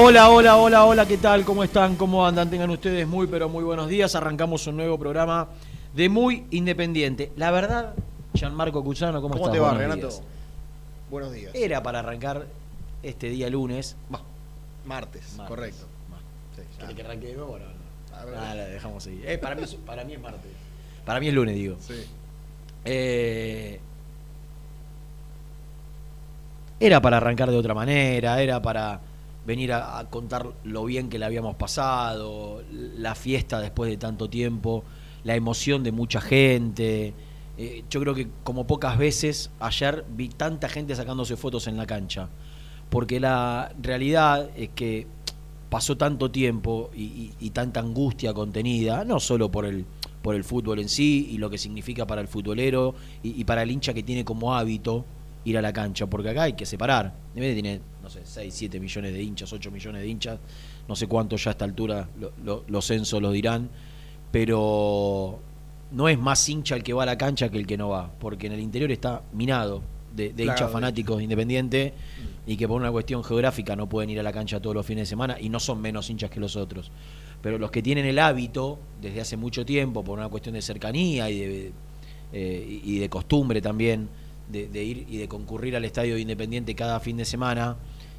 Hola, hola, hola, hola, ¿qué tal? ¿Cómo están? ¿Cómo andan? Tengan ustedes muy, pero muy buenos días. Arrancamos un nuevo programa de Muy Independiente. La verdad, Gianmarco Cusano, ¿cómo, ¿Cómo estás? te va, Buenos Renato? días. Buenos días. Era para arrancar este día lunes. Va, martes, Martes. correcto. Sí, ya. ¿Quiere que arranque de nuevo? No. Nada, la dejamos ahí. Eh, para, mí, es- para mí es martes. Para mí es lunes, digo. Sí. Eh, era para arrancar de otra manera, era para venir a, contar lo bien que le habíamos pasado, la fiesta después de tanto tiempo, la emoción de mucha gente. Eh, yo creo que como pocas veces ayer vi tanta gente sacándose fotos en la cancha, porque la realidad es que pasó tanto tiempo y, tanta angustia contenida, no solo por el, por el fútbol en sí y lo que significa para el futbolero y para el hincha que tiene como hábito ir a la cancha, porque acá hay que separar. Debe tiene, no sé, 6, 7 millones de hinchas, 8 millones de hinchas, no sé cuánto ya a esta altura lo- lo- los censos los dirán, pero no es más hincha el que va a la cancha que el que no va, porque en el interior está minado de, de hinchas de- fanáticos de Independiente y que por una cuestión geográfica no pueden ir a la cancha todos los fines de semana y no son menos hinchas que los otros. Pero los que tienen el hábito desde hace mucho tiempo, por una cuestión de cercanía y de, eh, y de costumbre también, de, de ir y de concurrir al estadio de Independiente cada fin de semana,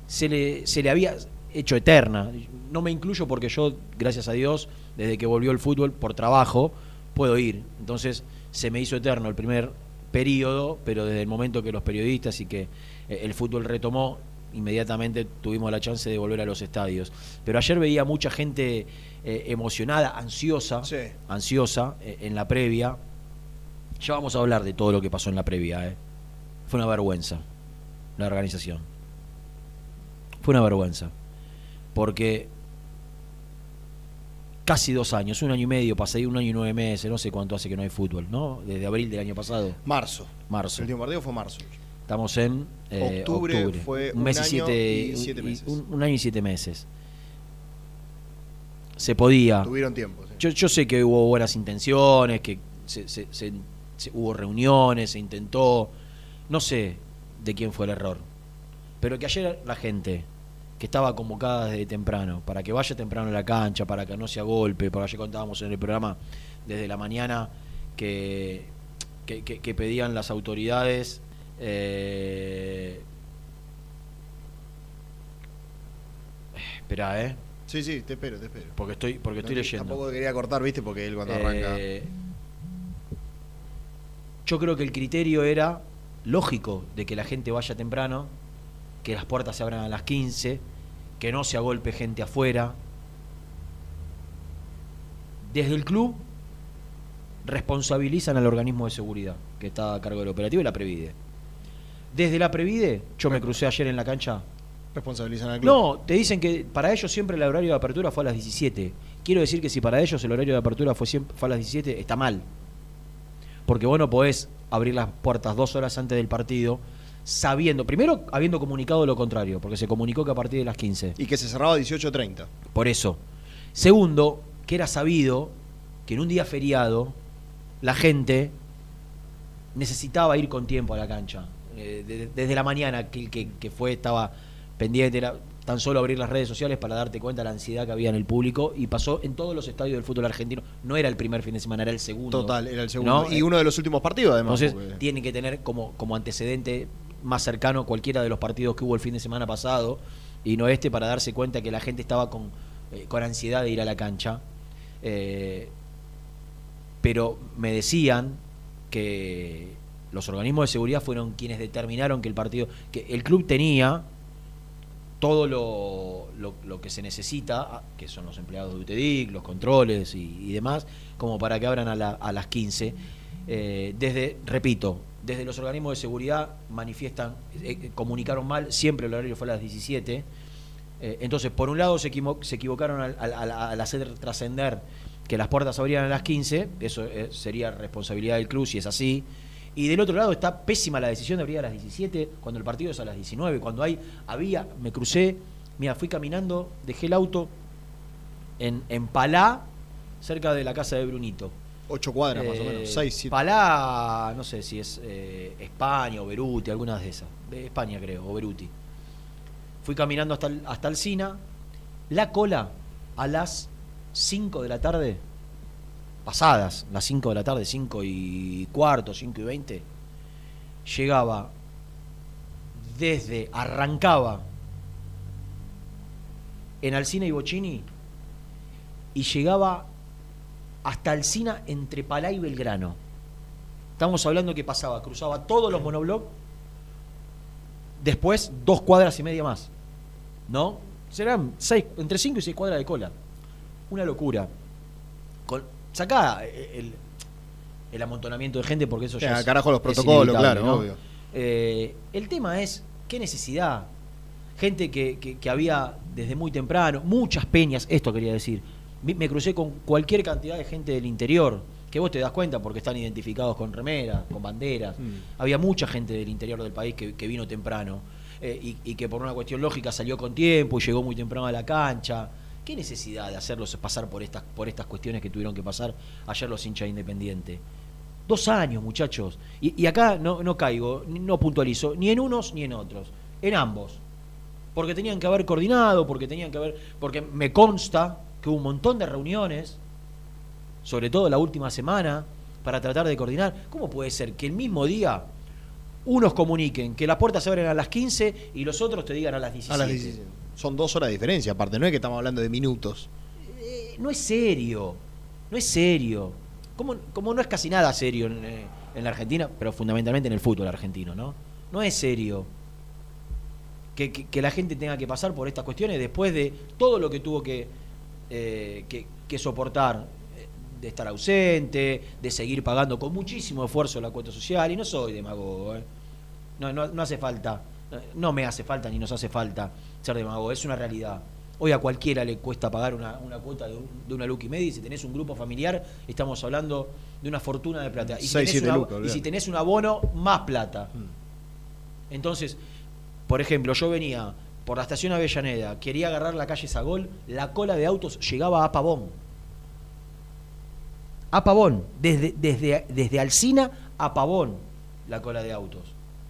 se le, se le había hecho eterna. No me incluyo porque yo, gracias a Dios, desde que volvió el fútbol por trabajo, puedo ir. Entonces se me hizo eterno el primer periodo, pero desde el momento que los periodistas y que el fútbol retomó, inmediatamente tuvimos la chance de volver a los estadios. Pero ayer veía mucha gente eh, emocionada, ansiosa, Sí. ansiosa eh, en la previa. Ya vamos a hablar de todo lo que pasó en la previa. eh. Fue una vergüenza la organización. Fue una vergüenza. Porque casi dos años, un año y medio, pasé un año y nueve meses, no sé cuánto hace que no hay fútbol, ¿no? Desde abril del año pasado, Marzo. marzo. El último partido fue marzo. Estamos en eh, Octubre fue un mes y año siete, y siete meses. un, un año y siete meses. Se podía. Tuvieron tiempo. sí. Yo, yo sé que hubo buenas intenciones, que se- se- se- hubo reuniones, se intentó no sé de quién fue el error, pero que ayer la gente que estaba convocada desde temprano, para que vaya temprano a la cancha, para que no sea golpe, para ayer contábamos en el programa desde la mañana que, que, pedían las autoridades eh... Espera, ¿eh? Sí, sí, te espero, te espero. Porque estoy, porque estoy leyendo. Tampoco quería cortar, ¿viste? Porque él cuando arranca. Eh, yo creo que el criterio era lógico de que la gente vaya temprano, que las puertas se abran a las 15, que no se agolpe gente afuera. Desde el club responsabilizan al organismo de seguridad que está a cargo del operativo y la Previde. Desde la Previde, yo me crucé ayer en la cancha. Responsabilizan al club. No, te dicen que para ellos siempre el horario de apertura fue a las 17. Quiero decir que si para ellos el horario de apertura fue, siempre, fue a las 17, está mal. Porque vos no podés abrir las puertas dos horas antes del partido sabiendo, primero habiendo comunicado lo contrario, porque se comunicó que a partir de las 15. Y que se cerraba a 18.30. Por eso. Segundo, que era sabido que en un día feriado la gente necesitaba ir con tiempo a la cancha. Eh, de- desde la mañana que, que, que fue, estaba pendiente, era tan solo abrir las redes sociales para darte cuenta de la ansiedad que había en el público y pasó en todos los estadios del fútbol argentino. No era el primer fin de semana, era el segundo. Total, era el segundo. ¿No? Y uno de los últimos partidos, además. Entonces, porque- tienen que tener como, como antecedente más cercano cualquiera de los partidos que hubo el fin de semana pasado y no este para darse cuenta que la gente estaba con, eh, con ansiedad de ir a la cancha. Eh, pero me decían que los organismos de seguridad fueron quienes determinaron que el partido, que el club tenía todo lo, lo- que se necesita, ah, que son los empleados de UTEDIC, los controles y, demás, como para que abran a, la- a las 15. Eh, desde, repito, desde los organismos de seguridad manifiestan, eh, eh, comunicaron mal, siempre el horario fue a las 17. Eh, entonces, por un lado se, equivocaron al, hacer trascender que las puertas abrían a las 15, eso sería responsabilidad del club si es así. Y del otro lado está pésima la decisión de abrir a las 17 cuando el partido es a las 19, cuando hay había me crucé, mira, fui caminando, dejé el auto en, en Palá, cerca de la casa de Brunito. Ocho cuadras más o Eh, menos. Seis, siete. Palá, no sé si es eh, España o Beruti, algunas de esas. De España creo, o Beruti. Fui caminando hasta el, hasta Alcina. La cola a las 5 de la tarde, pasadas las 5 de la tarde, 5 y cuarto, 5 y 20, llegaba desde, arrancaba en Alcina y Bocini y llegaba hasta Alcina entre Palá y Belgrano. Estamos hablando que pasaba, cruzaba todos los monoblocks, después dos cuadras y media más. ¿No? Serán seis, entre 5 y 6 cuadras de cola. Una locura. Sacá el, el amontonamiento de gente porque eso ya es- carajo, los protocolos, claro, obvio. Eh, el tema es, ¿qué necesidad? Gente que, que- que había desde muy temprano, muchas peñas, esto quería decir. Me crucé con cualquier cantidad de gente del interior, que vos te das cuenta porque están identificados con remeras, con banderas. Mm. Había mucha gente del interior del país que, que vino temprano eh, y, y que por una cuestión lógica salió con tiempo y llegó muy temprano a la cancha. ¿Qué necesidad de hacerlos pasar por estas, por estas cuestiones que tuvieron que pasar ayer los hinchas de Independiente? Dos años, muchachos. Y, y acá no, no caigo, no puntualizo, ni en unos ni en otros, en ambos. Porque tenían que haber coordinado, porque tenían que haber. Porque me consta que hubo un montón de reuniones, sobre todo la última semana, para tratar de coordinar. ¿Cómo puede ser que el mismo día unos comuniquen que las puertas se abren a las 15 y los otros te digan a las 17? A las 17. Son dos horas de diferencia, aparte. No es que estamos hablando de minutos. Eh, no es serio, no es serio. Como, como no es casi nada serio en, eh, en la Argentina, pero fundamentalmente en el fútbol argentino, ¿no? No es serio que, que- la gente tenga que pasar por estas cuestiones después de todo lo que tuvo que, eh, que, soportar, de estar ausente, de seguir pagando con muchísimo esfuerzo la cuota social, y no soy demagogo, ¿eh? no, no, no hace falta, no me hace falta ni nos hace falta ser demagogo, es una realidad. Hoy a cualquiera le cuesta pagar una, una cuota de, un- de una Lucky Media y si tenés un grupo familiar, estamos hablando de una fortuna de plata. Y si, tenés, siete una- lucas, y olvidate. si tenés un abono, más plata. Entonces, por ejemplo, yo venía por la estación Avellaneda, quería agarrar la calle Sagol, la cola de autos llegaba a Pavón. A Pavón, desde, desde, desde Alcina a Pavón, la cola de autos.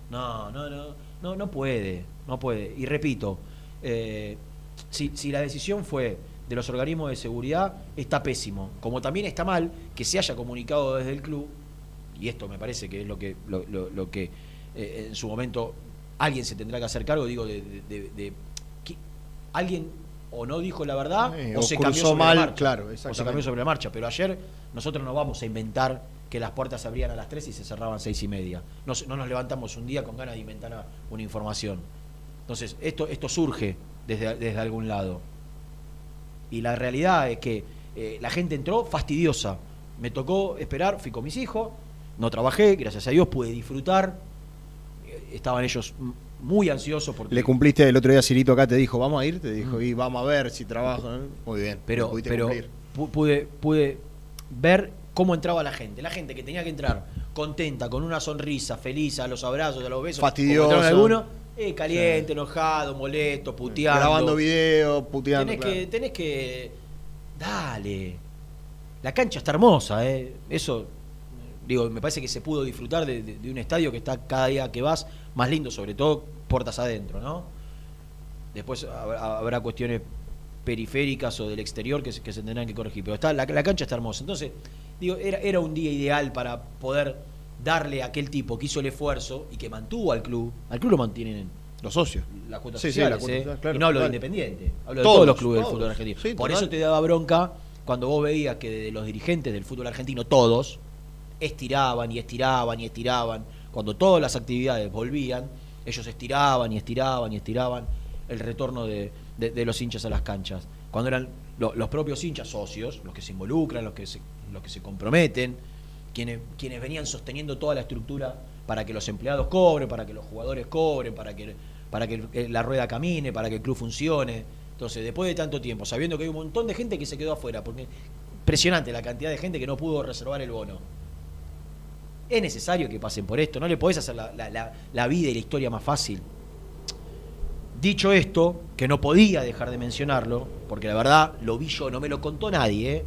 No, no, no, no, no puede, no puede. Y repito, eh, si, si la decisión fue de los organismos de seguridad, está pésimo. Como también está mal que se haya comunicado desde el club, y esto me parece que es lo que, lo, lo- lo que eh, en su momento alguien se tendrá que hacer cargo, digo, de, de- de- de- que alguien o no dijo la verdad o, o se cambió sobre mal, la marcha. claro, o se cambió sobre la marcha. Pero ayer nosotros no vamos a inventar que las puertas se abrían a las 3 y se cerraban a 6 y media. No, nos levantamos un día con ganas de inventar una información. Entonces, esto, esto surge desde, desde algún lado. Y la realidad es que eh, la gente entró fastidiosa. Me tocó esperar, fui con mis hijos, no trabajé, gracias a Dios pude disfrutar. Eh, Estaban ellos muy ansiosos porque... Le cumpliste el otro día, Cirito acá te dijo, vamos a ir, te dijo, y vamos a ver si trabajo. ¿eh? Muy bien, pero, pero cumplir. pude, pude ver cómo entraba la gente. La gente que tenía que entrar contenta, con una sonrisa, feliz, a los abrazos, a los besos. algunos, eh, caliente, enojado, molesto, puteando. Grabando video, puteando. tenés, claro. que, tenés que. Dale. La cancha está hermosa, ¿eh? Eso. Digo, me parece que se pudo disfrutar de, de- de un estadio que está cada día que vas más lindo, sobre todo puertas adentro, ¿no? Después habrá, habrá cuestiones periféricas o del exterior que se, que se tendrán que corregir. Pero está, la, la cancha está hermosa. Entonces, digo, era, era un día ideal para poder darle a aquel tipo que hizo el esfuerzo y que mantuvo al club. Al club lo mantienen Los socios. las cuotas Sí, sí, sociales, la cuota ¿eh? claro, y no hablo claro. de Independiente, hablo de Todos, todos los clubes todos. del fútbol argentino. Sí, Por total. eso te daba bronca cuando vos veías que de los dirigentes del fútbol argentino, todos, estiraban y estiraban y estiraban. Cuando todas las actividades volvían, ellos estiraban y estiraban y estiraban el retorno de, de- de los hinchas a las canchas. Cuando eran lo- los propios hinchas socios, los que se involucran, los que se, los que se comprometen, quienes, venían sosteniendo toda la estructura para que los empleados cobren, para que los jugadores cobren, para que, para que el- la rueda camine, para que el club funcione. Entonces, después de tanto tiempo, sabiendo que hay un montón de gente que se quedó afuera, porque impresionante la cantidad de gente que no pudo reservar el bono. Es necesario que pasen por esto, no le podés hacer la, la- la- la vida y la historia más fácil. Dicho esto, que no podía dejar de mencionarlo, porque la verdad lo vi yo, no me lo contó nadie, ¿eh?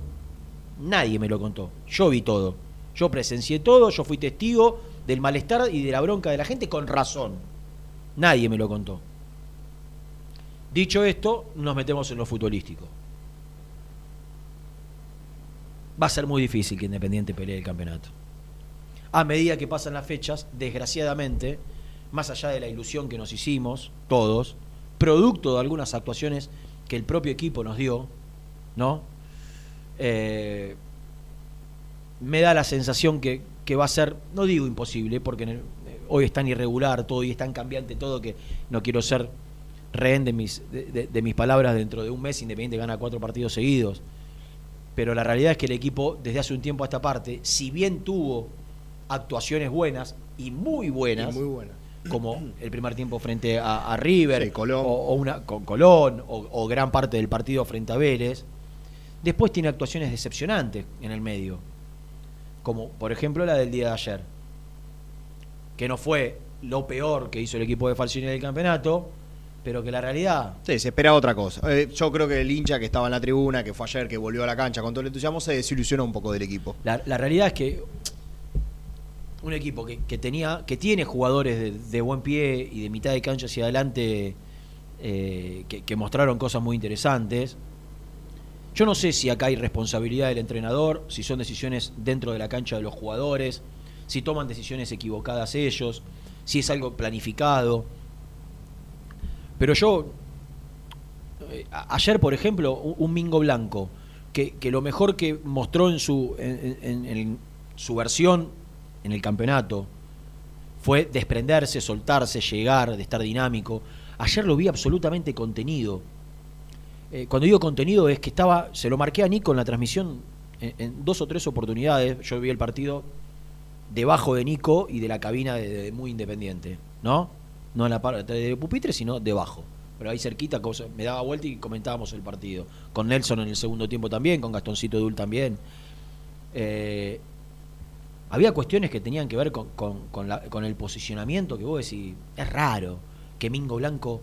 Nadie me lo contó. Yo vi todo. Yo presencié todo, yo fui testigo del malestar y de la bronca de la gente con razón. Nadie me lo contó. Dicho esto, nos metemos en lo futbolístico. Va a ser muy difícil que Independiente pelee el campeonato. A medida que pasan las fechas, desgraciadamente, más allá de la ilusión que nos hicimos, todos, producto de algunas actuaciones que el propio equipo nos dio, ¿no? Eh, me da la sensación que, que va a ser, no digo imposible, porque el- eh, hoy es tan irregular todo y es tan cambiante todo que no quiero ser rehén de mis, de, de- de mis palabras dentro de un mes Independiente gana cuatro partidos seguidos. Pero la realidad es que el equipo, desde hace un tiempo a esta parte, si bien tuvo actuaciones buenas y muy buenas, Y muy como el primer tiempo frente a, a River, Sí, Colón. O, o una, con Colón, o, o gran parte del partido frente a Vélez, después tiene actuaciones decepcionantes en el medio, como por ejemplo la del día de ayer, que no fue lo peor que hizo el equipo de Falcioni del campeonato, pero que la realidad Sí, se esperaba otra cosa. Eh, yo creo que el hincha que estaba en la tribuna, que fue ayer, que volvió a la cancha con todo el entusiasmo, se desilusionó un poco del equipo. La, la realidad es que un equipo que, que tenía, que tiene jugadores de, de buen pie y de mitad de cancha hacia adelante eh, que, que mostraron cosas muy interesantes. Yo no sé si acá hay responsabilidad del entrenador, si son decisiones dentro de la cancha de los jugadores, si toman decisiones equivocadas ellos, si es algo planificado. Pero yo, eh, ayer, por ejemplo, un, Mingo Blanco, que, lo mejor que mostró en su versión en el campeonato fue desprenderse, soltarse, llegar, de estar dinámico. Ayer lo vi absolutamente contenido. Eh, cuando digo contenido es que estaba, se lo marqué a Nico en la transmisión en, dos o tres oportunidades. Yo vi el partido debajo de Nico y de la cabina de, Muy Independiente, ¿no? No en la parte de pupitre, sino debajo. Pero ahí cerquita, me daba vuelta y comentábamos el partido. Con Nelson en el segundo tiempo también, con Gastoncito Dul también. Eh, había cuestiones que tenían que ver con, con el posicionamiento que vos decís, es raro que Mingo Blanco,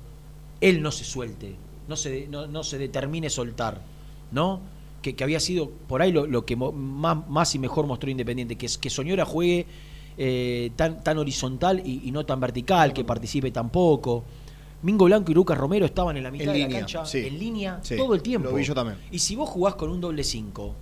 él no se suelte, no se, no, no se determine soltar, ¿no? Que, que había sido por ahí lo, lo que más, más y mejor mostró Independiente, que, que Soñora juegue eh, tan, tan horizontal y, y no tan vertical, que participe tan poco. Mingo Blanco y Lucas Romero estaban en la mitad En de la línea, cancha, sí. en línea, Sí, todo el tiempo. lo vi yo también. Y si vos jugás con un doble 5,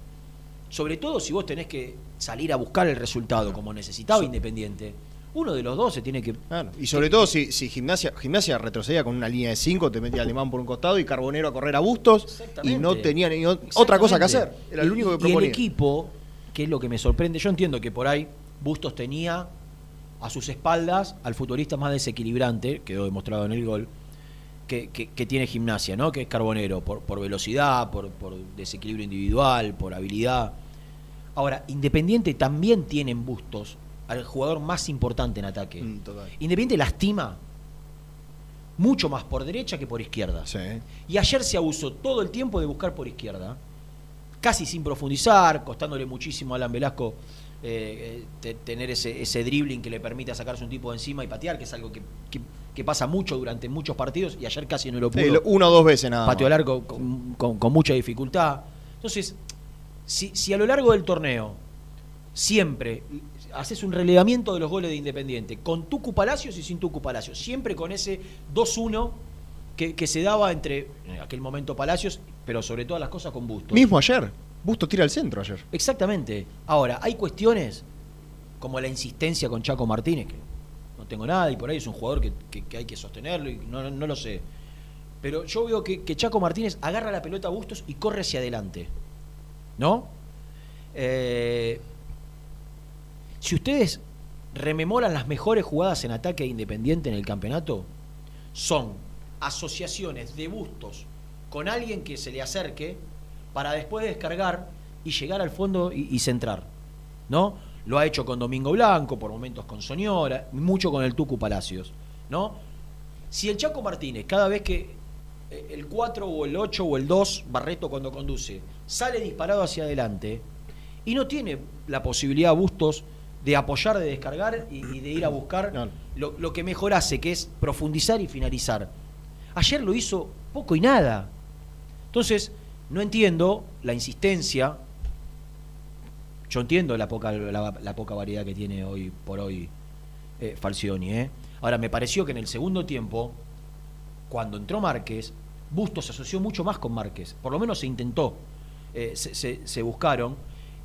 sobre todo si vos tenés que salir a buscar el resultado como necesitaba Independiente, Uno de los dos se tiene que. Claro, Y sobre todo si, si gimnasia, gimnasia retrocedía con una línea de 5, te metía Alemán por un costado y Carbonero a correr a bustos y no tenía ni o- otra cosa que hacer. Era el único Y- que Y el equipo, que es lo que me sorprende, yo entiendo que por ahí Bustos tenía a sus espaldas al futbolista más desequilibrante, quedó demostrado en el gol, que, que- que tiene gimnasia, ¿no? Que es Carbonero, por, por velocidad, por, por desequilibrio individual, por habilidad. Ahora, Independiente también tiene en Bustos al jugador más importante en ataque. Mm. Independiente lastima mucho más por derecha que por izquierda. Sí. Y ayer se abusó todo el tiempo de buscar por izquierda, casi sin profundizar, costándole muchísimo a Alan Velasco eh, eh, te- tener ese, ese dribbling que le permita sacarse un tipo de encima y patear, que es algo que, que- que pasa mucho durante muchos partidos y ayer casi no lo pudo. Sí, una o dos veces nada. pateó arco con, con- con mucha dificultad. Entonces, si, si a lo largo del torneo siempre haces un relevamiento de los goles de Independiente, con Tucu Palacios y sin Tucu Palacios, siempre con ese 2-1 que, que se daba entre en aquel momento Palacios, pero sobre todas las cosas con Bustos. Mismo ayer. Busto tira al centro ayer. Exactamente. Ahora, hay cuestiones como la insistencia con Chaco Martínez, que no tengo nada, y por ahí es un jugador que, que- que hay que sostenerlo, y no, no lo sé. Pero yo veo que, que Chaco Martínez agarra la pelota a Bustos y corre hacia adelante. ¿No? Eh, si ustedes rememoran las mejores jugadas en ataque de Independiente en el campeonato, son asociaciones de bustos con alguien que se le acerque para después descargar y llegar al fondo y, centrar. ¿No? Lo ha hecho con Domingo Blanco, por momentos con Soñora, mucho con el Tucu Palacios. ¿No? Si el Chaco Martínez, cada vez que eh, el 4 o el 8 o el 2, Barreto cuando conduce, sale disparado hacia adelante y no tiene la posibilidad Bustos de apoyar, de descargar y, y de ir a buscar lo, lo que mejor hace, que es profundizar y finalizar. Ayer lo hizo poco y nada. Entonces, no entiendo la insistencia. Yo entiendo la poca, la, la poca variedad que tiene hoy por hoy eh, Falcioni. ¿eh? Ahora, me pareció que en el segundo tiempo, cuando entró Márquez, Bustos se asoció mucho más con Márquez. Por lo menos se intentó. Eh, se, se- se buscaron.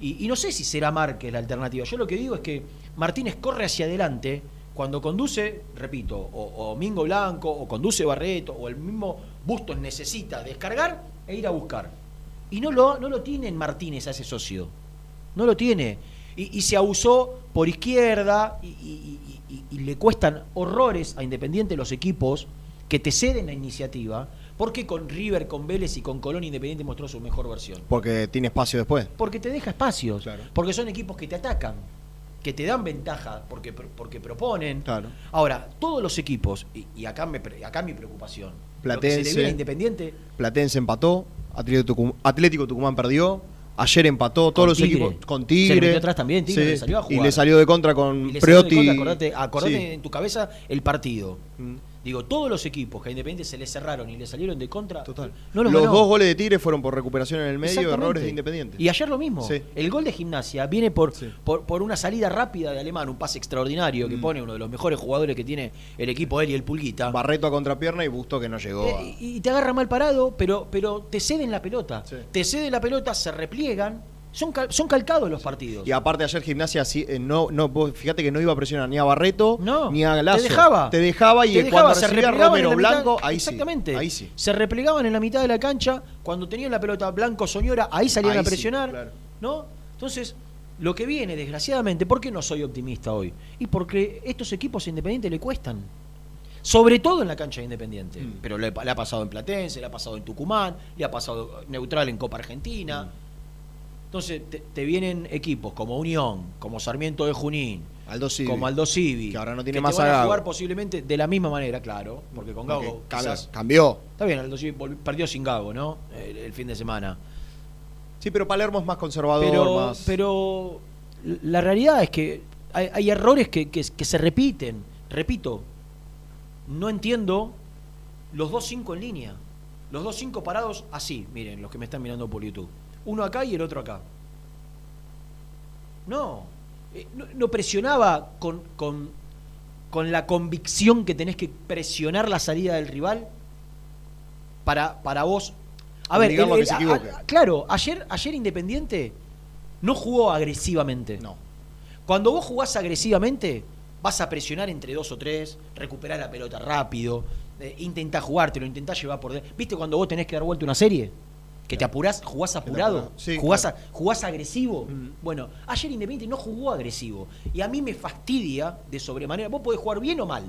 Y, no sé si será Márquez la alternativa. Yo lo que digo es que Martínez corre hacia adelante cuando conduce, repito, o, o Mingo Blanco, o conduce Barreto, o el mismo Bustos necesita descargar e ir a buscar. Y no lo, no lo tiene en Martínez a ese socio. No lo tiene. Y, se abusó por izquierda y- y le cuestan horrores a Independiente los equipos que te ceden la iniciativa, porque con River, con Vélez y con Colón Independiente mostró su mejor versión. Porque tiene espacio después. Porque te deja espacios, Claro. porque son equipos que te atacan, que te dan ventaja, porque, porque proponen. Claro. Ahora, todos los equipos, y, y acá, me, acá mi preocupación, se Platense. viene a Independiente, Platense empató, Atlético Tucumán, Atlético Tucumán perdió, ayer empató, todos los equipos con Se Tigre. le metió atrás también, Tigre, le salió a Y jugar. le salió de contra con y Priotti. contra, acordate, acordate Sí. en tu cabeza el partido. Mm. Digo, todos los equipos que a Independiente se le cerraron y le salieron de contra, Total. no los dos goles de Tigre fueron por recuperación en el medio, errores de Independiente. Y ayer lo mismo. Sí. El gol de gimnasia viene por, Sí. por, por una salida rápida de Alemán, un pase extraordinario que Mm. pone uno de los mejores jugadores que tiene el equipo él y el Pulguita. Barreto a contrapierna y Busto que no llegó. a- Eh, y, y te agarra mal parado, pero, pero te ceden la pelota. Sí. Te ceden la pelota, se repliegan. Son, cal- son calcados los partidos. Y aparte ayer gimnasia sí, eh, no, no, vos fíjate que no iba a presionar ni a Barreto No, ni a Lazo. te dejaba. Te dejaba y Te cuando se recibía Romero mitad- Blanco, ahí exactamente. sí. Ahí sí. Se replegaban en la mitad de la cancha, cuando tenían la pelota Blanco Soñora, ahí salían Ahí a sí, presionar. claro. ¿No? Entonces, lo que viene, desgraciadamente, ¿por qué no soy optimista hoy? Y porque estos equipos independientes le cuestan. Sobre todo en la cancha de Independiente. Mm. Pero le, le ha pasado en Platense, le ha pasado en Tucumán, le ha pasado neutral en Copa Argentina. Mm. Entonces, te, te vienen equipos como Unión, como Sarmiento de Junín, Aldo Civi. como Aldo Civi, Que ahora no tiene te más van a jugar posiblemente de la misma manera, claro, porque con Gago quizás- cambió. Está bien, Aldo Civi perdió sin Gago, ¿no? El, el fin de semana. Sí, pero Palermo es más conservador, Pero, más. pero la realidad es que hay, hay errores que, que- que se repiten. Repito, no entiendo los dos cinco en línea. Los dos cinco parados así, miren, los que me están mirando por YouTube. Uno acá y el otro acá. No, eh, no, no presionaba con, con, con la convicción que tenés que presionar la salida del rival para, para vos. A ver, el- que se a- claro, ayer, ayer Independiente no jugó agresivamente. No. Cuando vos jugás agresivamente, vas a presionar entre dos o tres, recuperar la pelota rápido, eh, intentá jugártelo, intentá llevar por dentro. ¿Viste cuando vos tenés que dar vuelta una serie? Que te apurás, jugás apurado. Sí, jugás, claro. a- jugás agresivo. Mm. Bueno, ayer Independiente no jugó agresivo. Y a mí me fastidia de sobremanera. Vos podés jugar bien o mal.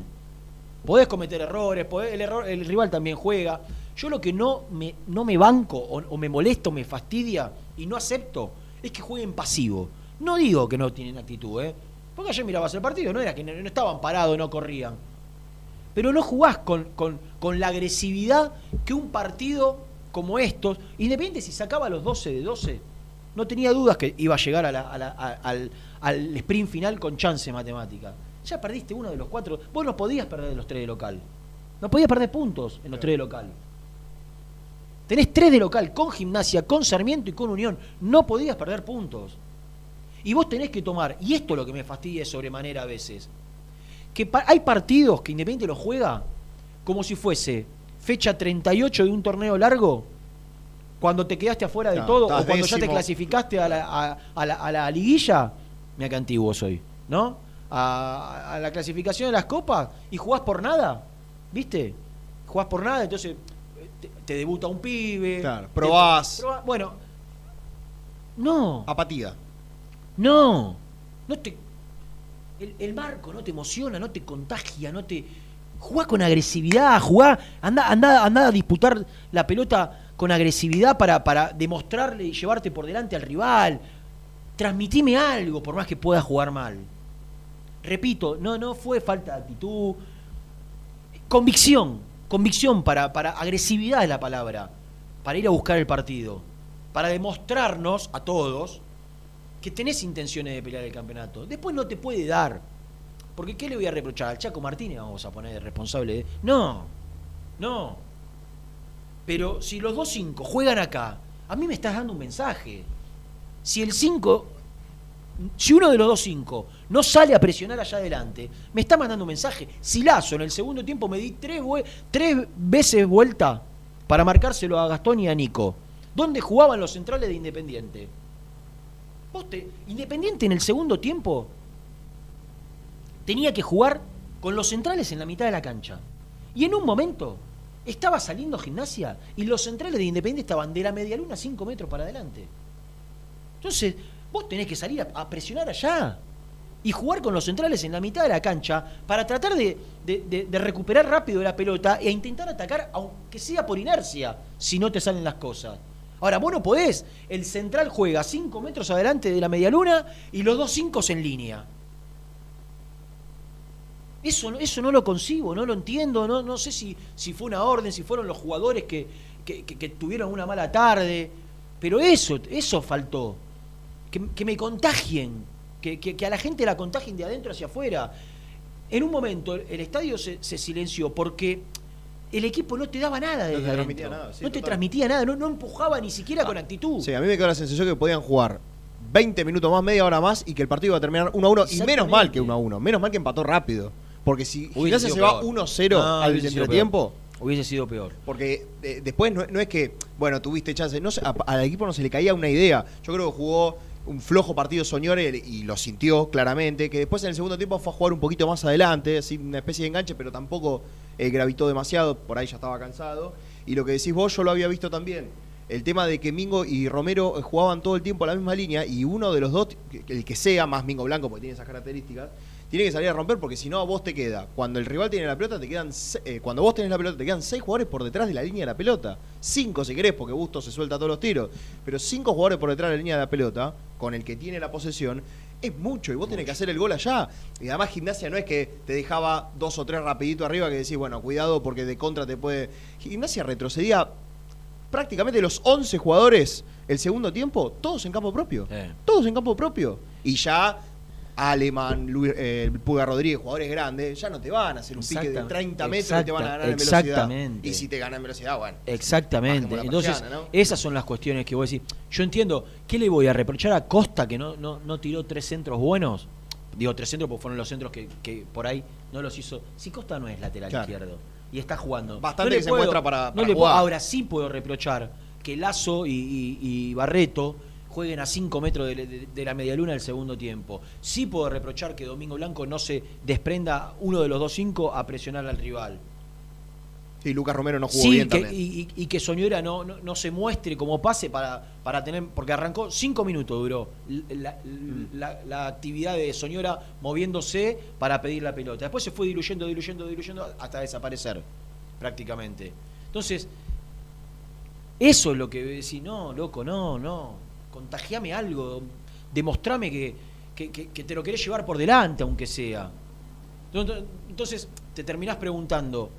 Podés cometer errores, podés- el, error, el rival también juega. Yo lo que no me, no me banco o, o me molesto, me fastidia y no acepto es que jueguen pasivo. No digo que no tienen actitud, ¿eh? Porque ayer mirabas el partido, no era que no, no estaban parados, no corrían. Pero no jugás con, con- con la agresividad que un partido como estos, Independiente si sacaba los 12 de 12, no tenía dudas que iba a llegar a la- a la- a- al, al sprint final con chance matemática. Ya perdiste uno de los cuatro. Vos no podías perder de los tres de local. No podías perder puntos en los tres de local. Tenés tres de local con gimnasia, con Sarmiento y con Unión. No podías perder puntos. Y vos tenés que tomar, y esto es lo que me fastidia sobremanera a veces, que pa- hay partidos que Independiente lo juega como si fuese fecha 38 de un torneo largo, cuando te quedaste afuera de todo, o cuando ya te clasificaste a la, a- a la- a la liguilla, mira que antiguo soy, ¿no? A, la clasificación de las copas y jugás por nada, ¿viste? Jugás por nada, entonces te, te debuta un pibe. Claro, te- probás. probá- bueno, no. Apatía. No, no te. El, el marco no te emociona, no te contagia, no te. Jugá con agresividad, jugá, anda, anda, anda a disputar la pelota con agresividad para, para demostrarle y llevarte por delante al rival. Transmitime algo, por más que puedas jugar mal. Repito, no, no fue falta de actitud. Convicción, convicción para, para agresividad es la palabra, para ir a buscar el partido, para demostrarnos a todos que tenés intenciones de pelear el campeonato. Después no te puede dar. Porque ¿qué le voy a reprochar? Al Chaco Martínez vamos a poner responsable de... No, no. Pero si los dos cinco juegan acá, a mí me estás dando un mensaje. Si el 5, si uno de los dos cinco no sale a presionar allá adelante, me está mandando un mensaje. Si Lazo en el segundo tiempo me di tres, tres veces vuelta para marcárselo a Gastón y a Nico. ¿Dónde jugaban los centrales de Independiente? Vos te- Independiente en el segundo tiempo tenía que jugar con los centrales en la mitad de la cancha. Y en un momento estaba saliendo gimnasia y los centrales de Independiente estaban de la media luna 5 metros para adelante. Entonces, vos tenés que salir a, a presionar allá y jugar con los centrales en la mitad de la cancha para tratar de, recuperar rápido la pelota e intentar atacar, aunque sea por inercia, si no te salen las cosas. Ahora, vos no podés. El central juega 5 metros adelante de la media luna y los dos 5 en línea. Eso, no- eso no lo concibo, no lo entiendo, no, no sé si, si fue una orden, si fueron los jugadores que, que- que- que tuvieron una mala tarde, pero eso, eso faltó. Que, que me contagien, que, que- a la gente la contagien de adentro hacia afuera. En un momento el estadio se, se silenció porque el equipo no te daba nada desde te adentro. transmitía nada, sí, no te transmitía nada, no, no empujaba ni siquiera con actitud. Sí, a mí me quedó la sensación que podían jugar 20 minutos más, media hora más y que el partido iba a terminar 1 a 1. Y menos mal que 1 a 1. Menos mal que empató rápido. Porque si Gimnasia se va peor. 1-0 No, al entretiempo. Hubiese sido peor. Porque eh, después no, no es que, bueno, tuviste chance. No, sé, a- al equipo no se le caía una idea. Yo creo que jugó un flojo partido Soñore y lo sintió claramente. Que después en el segundo tiempo fue a jugar un poquito más adelante, así una especie de enganche, pero tampoco eh, gravitó demasiado. Por ahí ya estaba cansado. Y lo que decís vos, yo lo había visto también. El tema de que Mingo y Romero eh, jugaban todo el tiempo a la misma línea y uno de los dos, el que sea, más Mingo Blanco, porque tiene esas características, tiene que salir a romper porque si no a vos te queda. Cuando el rival tiene la pelota, te quedan. eh, cuando vos tenés la pelota, te quedan seis jugadores por detrás de la línea de la pelota. Cinco si querés, porque Busto se suelta todos los tiros. Pero cinco jugadores por detrás de la línea de la pelota, con el que tiene la posesión, es mucho. Y vos tenés que hacer el gol allá. Y además, gimnasia no es que te dejaba dos o tres rapidito arriba que decís, bueno, cuidado porque de contra te puede. Gimnasia retrocedía prácticamente los 11 jugadores el segundo tiempo, todos en campo propio. Sí. Todos en campo propio. Y ya Aleman, Luis, eh, Puga Rodríguez, jugadores grandes, ya no te van a hacer un pique de Exactamente. 30 metros y te van a ganar en velocidad. Y si te ganan en velocidad, bueno. Exactamente. Entonces, esas son las cuestiones que vos decís. Yo entiendo, ¿qué le voy a reprochar a Costa que no, no, no tiró tres centros buenos? Digo tres centros porque fueron los centros que, que por ahí no los hizo. Si Costa no es lateral Claro. izquierdo y está jugando. Bastante que se muestra para- puedo- ahora sí puedo reprochar que Lazo y, y- y Barreto jueguen a 5 metros de, de- de la medialuna del segundo tiempo. Sí puedo reprochar que Domingo Blanco no se desprenda uno de los dos cinco a presionar al rival. Sí, Lucas Romero no jugó Sí, bien que- también. y, y- y que Soñora no, no, no se muestre como pase para, para tener. Porque arrancó cinco minutos duró la, la- la actividad de Soñora moviéndose para pedir la pelota. Después se fue diluyendo, diluyendo, diluyendo hasta desaparecer, prácticamente. Entonces, eso es lo que decir, no, loco, no, no. Contagiame algo, demostrame que, que- que- que te lo querés llevar por delante, aunque sea. Entonces, te terminás preguntando,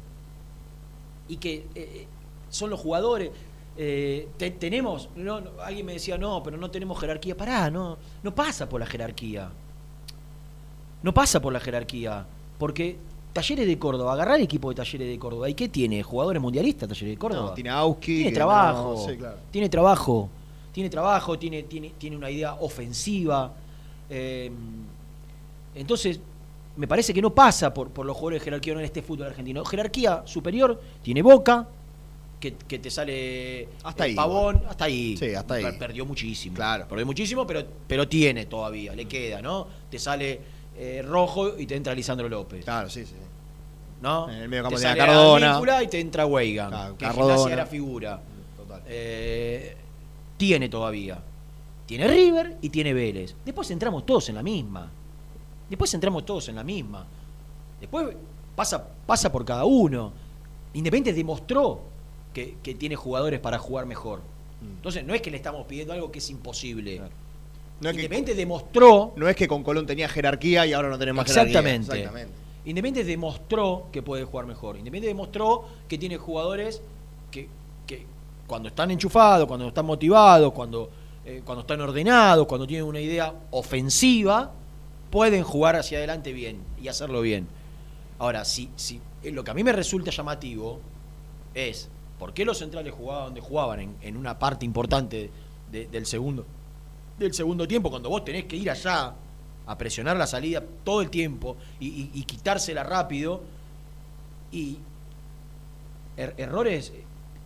y que eh, son los jugadores. eh, te- tenemos, no, no, alguien me decía, no, pero no tenemos jerarquía. Pará, no, no pasa por la jerarquía. No pasa por la jerarquía. Porque Talleres de Córdoba, agarrar el equipo de Talleres de Córdoba, ¿y qué tiene? ¿Jugadores mundialistas Talleres de Córdoba? No, tiene Auski. Tiene trabajo, no- sí, claro. tiene trabajo, tiene trabajo, tiene, tiene, tiene una idea ofensiva. eh, entonces, me parece que no pasa por, por los jugadores de jerarquía en este fútbol argentino. Jerarquía superior tiene Boca, que, que te sale Hasta ahí, Pavón, hasta ahí. Sí, hasta ahí. Per- Perdió muchísimo. Claro. Perdió muchísimo, pero, pero tiene todavía, le queda, ¿no? Te sale eh, Rojo y te entra Lisandro López. Claro, sí, sí. ¿no? En el medio campo te sale Cardona. Y te entra Weigan, Claro, que Cardona. era figura. Total. Eh, tiene todavía. Tiene River y tiene Vélez. Después entramos todos en la misma. Después entramos todos en la misma. Después pasa, pasa por cada uno. Independiente demostró que, que tiene jugadores para jugar mejor. Entonces, no es que le estamos pidiendo algo que es imposible. Claro. No es, que, Independiente demostró no es que con Colón tenía jerarquía y ahora no tenemos más Exactamente. jerarquía. Exactamente. Independiente demostró que puede jugar mejor. Independiente demostró que tiene jugadores que cuando están enchufados, cuando están motivados, cuando, eh, cuando están ordenados, cuando tienen una idea ofensiva, pueden jugar hacia adelante bien y hacerlo bien. Ahora, si, si eh, lo que a mí me resulta llamativo es por qué los centrales jugaban donde jugaban en, en una parte importante de- del segundo del segundo tiempo, cuando vos tenés que ir allá a presionar la salida todo el tiempo y, quitársela rápido y er- errores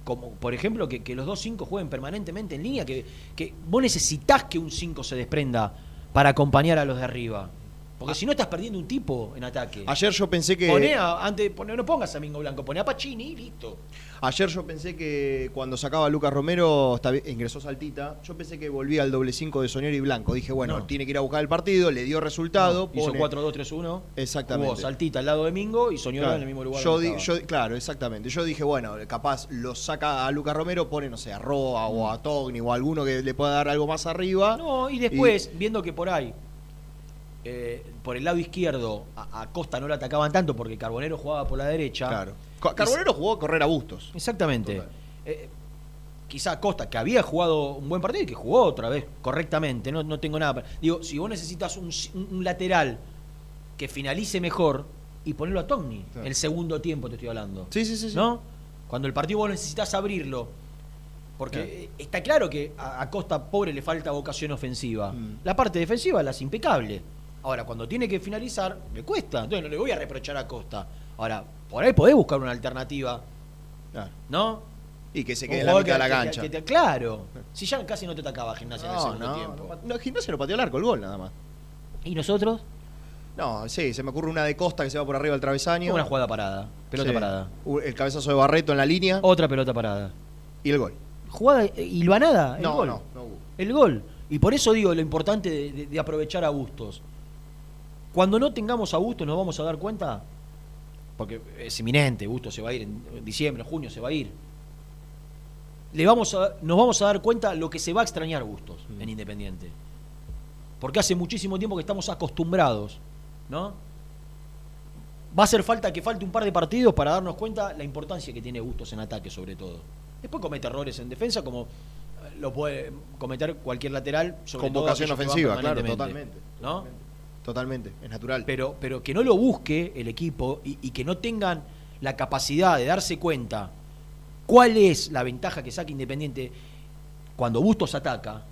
como por ejemplo que, los dos 5 jueguen permanentemente en línea, que, que vos necesitas que un 5 se desprenda para acompañar a los de arriba. Porque si no estás perdiendo un tipo en ataque. Ayer yo pensé que. Poné a- antes, poné- no pongas a Mingo Blanco, poné a Pacini y listo. Ayer yo pensé que cuando sacaba a Lucas Romero ingresó Saltita. Yo pensé que volvía al doble 5 de Soñor y Blanco. Dije, bueno, No. tiene que ir a buscar el partido, le dio resultado. Hizo pone- 4-2-3-1. Exactamente. Jugó Saltita al lado de Mingo y Claro. en el mismo lugar. Yo donde di- estaba. yo- claro, exactamente. Yo dije, bueno, capaz lo saca a Lucas Romero, pone, no sé, a Roa o a Togni o a alguno que le pueda dar algo más arriba. No, y después, viendo que por ahí, eh, por el lado izquierdo, a, a Costa no lo atacaban tanto porque Carbonero jugaba por la derecha. Claro. Carbonero jugó a correr a Bustos. Exactamente. Eh, quizá Costa, que había jugado un buen partido y que jugó otra vez correctamente, no, no tengo nada. para- Digo, si vos necesitas un, un lateral que finalice mejor y ponerlo a Togni, Claro. el segundo tiempo te estoy hablando. Sí, sí, sí. sí. ¿No? Cuando el partido vos necesitas abrirlo. Porque eh, está claro que a, Costa pobre le falta vocación ofensiva. Mm. La parte defensiva la hace impecable. Ahora, cuando tiene que finalizar, le cuesta. Entonces no le voy a reprochar a Costa. Ahora, por ahí podés buscar una alternativa, Claro. ¿no? Y que se quede en la mitad de la que- que- cancha. que te- claro. Si ya casi no te atacaba Gimnasia en el No, segundo no, tiempo. no, no, Gimnasia no pateó el arco, el gol nada más. ¿Y nosotros? No, sí, se me ocurre una de Costa que se va por arriba del travesaño. Una jugada parada. Pelota Sí. parada. El cabezazo de Barreto en la línea Otra pelota parada. y el gol. Jugada hilvanada. El No, gol. no, no hubo. El gol. Y por eso digo lo importante de, de- de aprovechar a Bustos. Cuando no tengamos a Bustos nos vamos a dar cuenta, porque es inminente, Bustos se va a ir en diciembre, en junio se va a ir. Le vamos a, nos vamos a dar cuenta lo que se va a extrañar Bustos Mm. en Independiente. Porque hace muchísimo tiempo que estamos acostumbrados, ¿no? Va a hacer falta que falte un par de partidos para darnos cuenta la importancia que tiene Bustos en ataque, sobre todo. Después comete errores en defensa, como eh, lo puede cometer cualquier lateral. Sobre Con todo vocación ofensiva, claro, totalmente. ¿no? Totalmente, es natural. Pero, pero que no lo busque el equipo y, y que no tengan la capacidad de darse cuenta cuál es la ventaja que saca Independiente cuando Bustos ataca,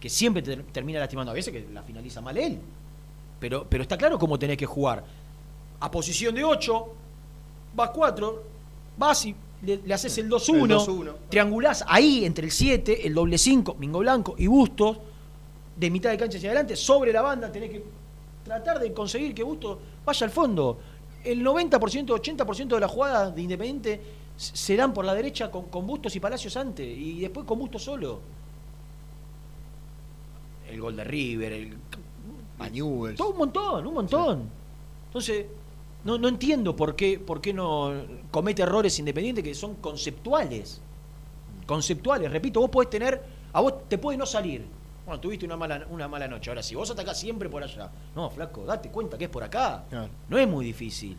que siempre ter- termina lastimando, a veces que la finaliza mal él. Pero, pero está claro cómo tenés que jugar. A posición de 8, vas 4, vas y le, le haces el El 2-1, 2-1. triangulás ahí entre el 7, el doble 5, Mingo Blanco y Bustos, de mitad de cancha hacia adelante, sobre la banda tenés que tratar de conseguir que Bustos vaya al fondo. El 90%, 80% de las jugadas de Independiente se dan por la derecha con, con Bustos y Palacios antes, y después con Bustos solo. El gol de River, el, A Newell's. todo un montón, un montón. Entonces, no, no entiendo por qué, por qué no comete errores independientes que son conceptuales. Conceptuales, repito, vos podés tener, a vos te puede no salir. Bueno, tuviste una mala, una mala noche. Ahora, si vos atacás siempre por allá, no, flaco, date cuenta que es por acá. Claro. No es muy difícil.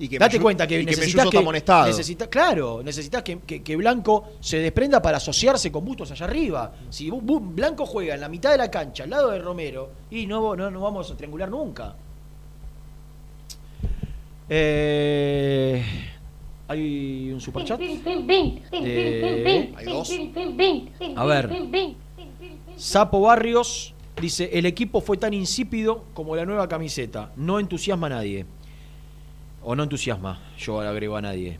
Y que Date Mellu- cuenta que y que necesitas que, amonestado. necesita- claro, necesitas que, que- que Blanco se desprenda para asociarse con Bustos allá arriba. Si Bu- Bu- Blanco juega en la mitad de la cancha, al lado de Romero, y no, no, no vamos a triangular nunca. Eh, hay un superchat. Eh, Hay dos. A ver. Sapo Barrios dice, el equipo fue tan insípido como la nueva camiseta. No entusiasma a nadie. O no entusiasma, yo agrego a nadie.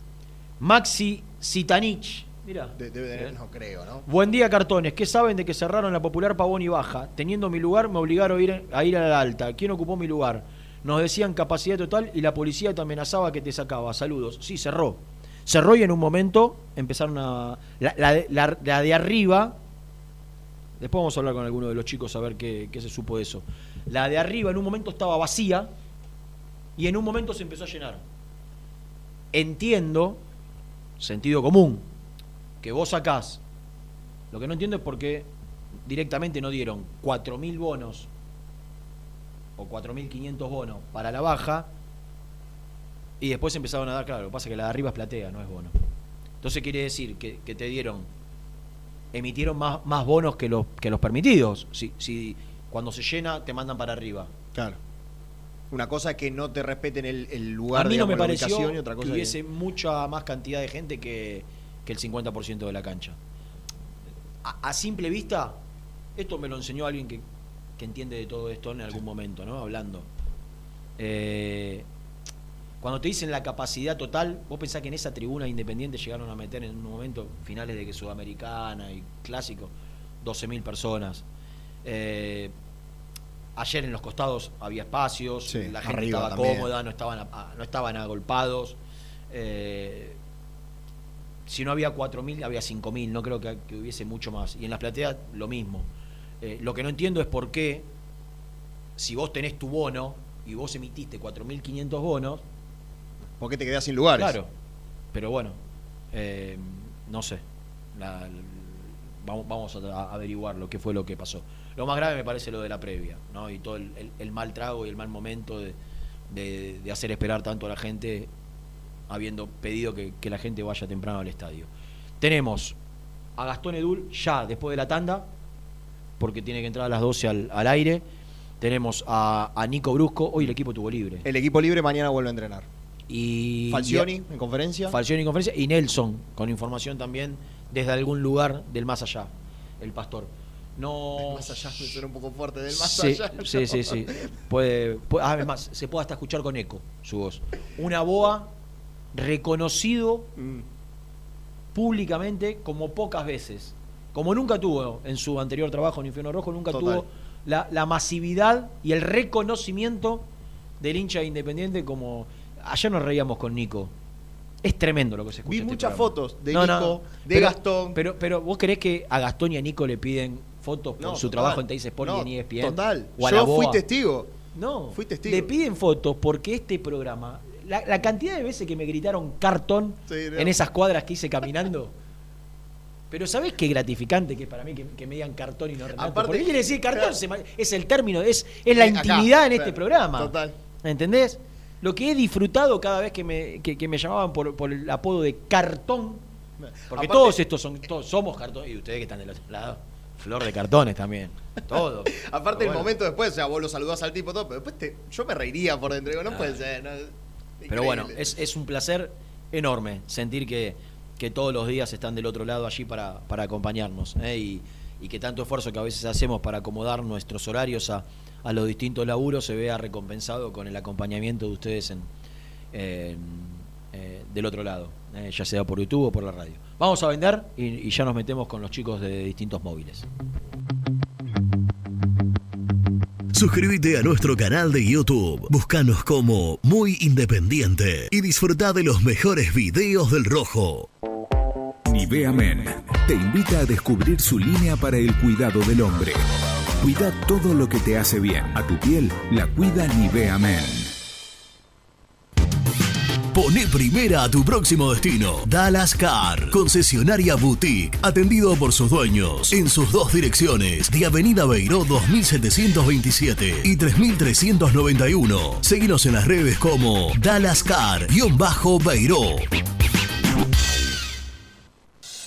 Maxi Zitanich. Mira. De- debe tener- no creo, ¿no? Buen día, cartones. ¿Qué saben de que cerraron la popular Pavón y Baja? Teniendo mi lugar, me obligaron a ir a, ir a la alta. ¿Quién ocupó mi lugar? Nos decían capacidad total y la policía te amenazaba que te sacaba. Saludos. Sí, cerró. Cerró y en un momento empezaron a. La, la de- la- la de arriba. Después vamos a hablar con alguno de los chicos a ver qué, qué se supo de eso. La de arriba en un momento estaba vacía y en un momento se empezó a llenar. Entiendo, sentido común, que vos sacás. Lo que no entiendo es por qué directamente no dieron 4.000 bonos o 4.500 bonos para la baja y después empezaron a dar, claro, lo que pasa es que la de arriba es platea, no es bono. Entonces quiere decir que, que te dieron, emitieron más, más bonos que los, que los permitidos. Si, si cuando se llena te mandan para arriba. Claro. Una cosa es que no te respeten el, lugar mí no la ubicación y otra que cosa hubiese mucha más cantidad de gente que, que el 50% de la cancha. A, a simple vista, esto me lo enseñó alguien que, que entiende de todo esto en algún momento, ¿no? Hablando. Eh, cuando te dicen la capacidad total, vos pensás que en esa tribuna independiente llegaron a meter en un momento, finales de que Sudamericana y Clásico, 12.000 personas. Eh, ayer en los costados había espacios, Sí, la gente estaba también. cómoda, no estaban, no estaban agolpados. Eh, si no había 4.000, había 5.000, no creo que, que hubiese mucho más. Y en las plateas lo mismo. Eh, lo que no entiendo es por qué, si vos tenés tu bono y vos emitiste 4.500 bonos, ¿Por qué te quedás sin lugares? Claro, pero bueno, eh, no sé. La- vamos, vamos a, a averiguar lo que fue lo que pasó. Lo más grave me parece lo de la previa, ¿no? Y todo el, el- el mal trago y el mal momento de, de- de hacer esperar tanto a la gente, habiendo pedido que, que la gente vaya temprano al estadio. Tenemos a Gastón Edul ya después de la tanda, porque tiene que entrar a las 12 al, al aire. Tenemos a, a Nico Brusco, hoy el equipo tuvo libre. El equipo libre mañana vuelve a entrenar. Y Falcioni en conferencia. Falcioni en conferencia y Nelson con información también desde algún lugar del más allá, el pastor. No. Más allá, me suena un poco fuerte del más sí, allá. Sí, sí, sí. Puede, puede- además, se puede hasta escuchar con eco su voz. Una boa reconocido Mm. públicamente como pocas veces. Como nunca tuvo en su anterior trabajo en Infierno Rojo, nunca Total. tuvo la, la masividad y el reconocimiento del hincha de independiente como. Ayer nos reíamos con Nico. Es tremendo lo que se escucha. Vi este muchas programa. fotos de Nico, de pero- Gastón. Pero, pero vos creés que a Gastón y a Nico le piden fotos por No, su total. trabajo en Teis Sport y en ESPN? Total. O a Yo fui testigo. No, Fui testigo. le piden fotos porque este programa, la, la cantidad de veces que me gritaron cartón Sí, en esas cuadras que hice caminando. Pero ¿sabés qué gratificante que es para mí que, que me digan cartón y no Renato? Aparte- Porque quiere decir cartón, Claro. es el término, es, es la acá, intimidad en claro, este programa. Total. ¿Entendés? Lo que he disfrutado cada vez que me, que, que me llamaban por, por el apodo de cartón, porque Aparte- todos estos son, todos somos cartón, y ustedes que están del otro lado, flor de cartones también, todo. Aparte, el bueno. momento después, o sea, vos lo saludás al tipo, todo, pero después te, yo me reiría por dentro. Digo, no Ah. puede ser. no, Pero bueno, es, es un placer enorme sentir que, que todos los días están del otro lado allí para, para acompañarnos. ¿eh? Y, y que tanto esfuerzo que a veces hacemos para acomodar nuestros horarios a, a los distintos laburos se vea recompensado con el acompañamiento de ustedes en, eh, del otro lado. eh, ya sea por YouTube o por la radio. Vamos a vender y, y ya nos metemos con los chicos de distintos móviles. Suscríbete a nuestro canal de YouTube. Búscanos como Muy Independiente y disfruta de los mejores videos del Rojo. Nivea Men te invita a descubrir su línea para el cuidado del hombre. Cuida todo lo que te hace bien. A tu piel la cuida Nivea Men. Pone primera a tu próximo destino. Dallas Car, concesionaria boutique, atendido por sus dueños en sus dos direcciones, de Avenida Beiró 2727 y 3391. Seguinos en las redes como Dallas Car-Beiró.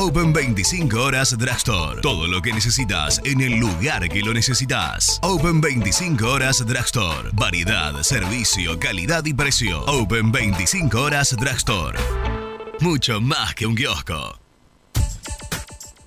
Open 25 horas Drugstore. Todo lo que necesitas en el lugar que lo necesitas. Open 25 horas Drugstore. Variedad, servicio, calidad y precio. Open 25 horas Drugstore. Mucho más que un kiosco.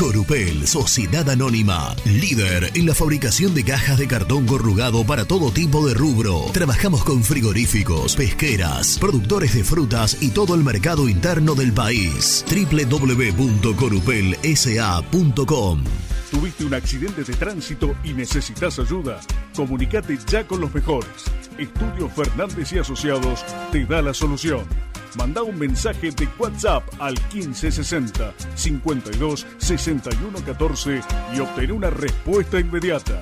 Corupel, Sociedad Anónima, líder en la fabricación de cajas de cartón corrugado para todo tipo de rubro. Trabajamos con frigoríficos, pesqueras, productores de frutas y todo el mercado interno del país. www.corupelsa.com ¿Tuviste un accidente de tránsito y necesitas ayuda? Comunicate ya con los mejores. Estudio Fernández y Asociados te da la solución. Manda un mensaje de WhatsApp al 1560 52 61 14 y obtén una respuesta inmediata.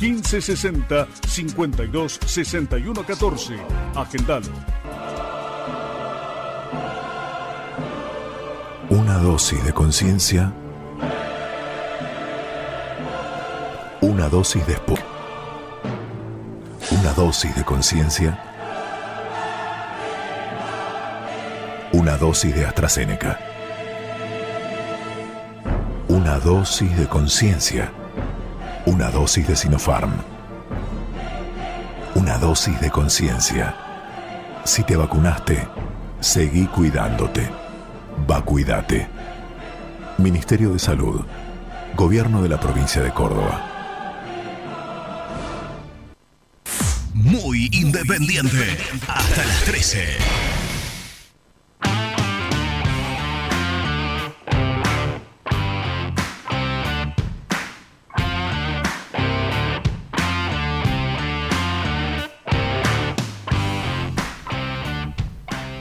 1560 52 61 14. Agendalo. Una dosis de conciencia. Una dosis de. Una dosis de conciencia. Una dosis de AstraZeneca. Una dosis de conciencia. Una dosis de Sinopharm. Una dosis de conciencia. Si te vacunaste, seguí cuidándote. Vacuídate. Ministerio de Salud. Gobierno de la provincia de Córdoba. Muy independiente. Hasta las 13.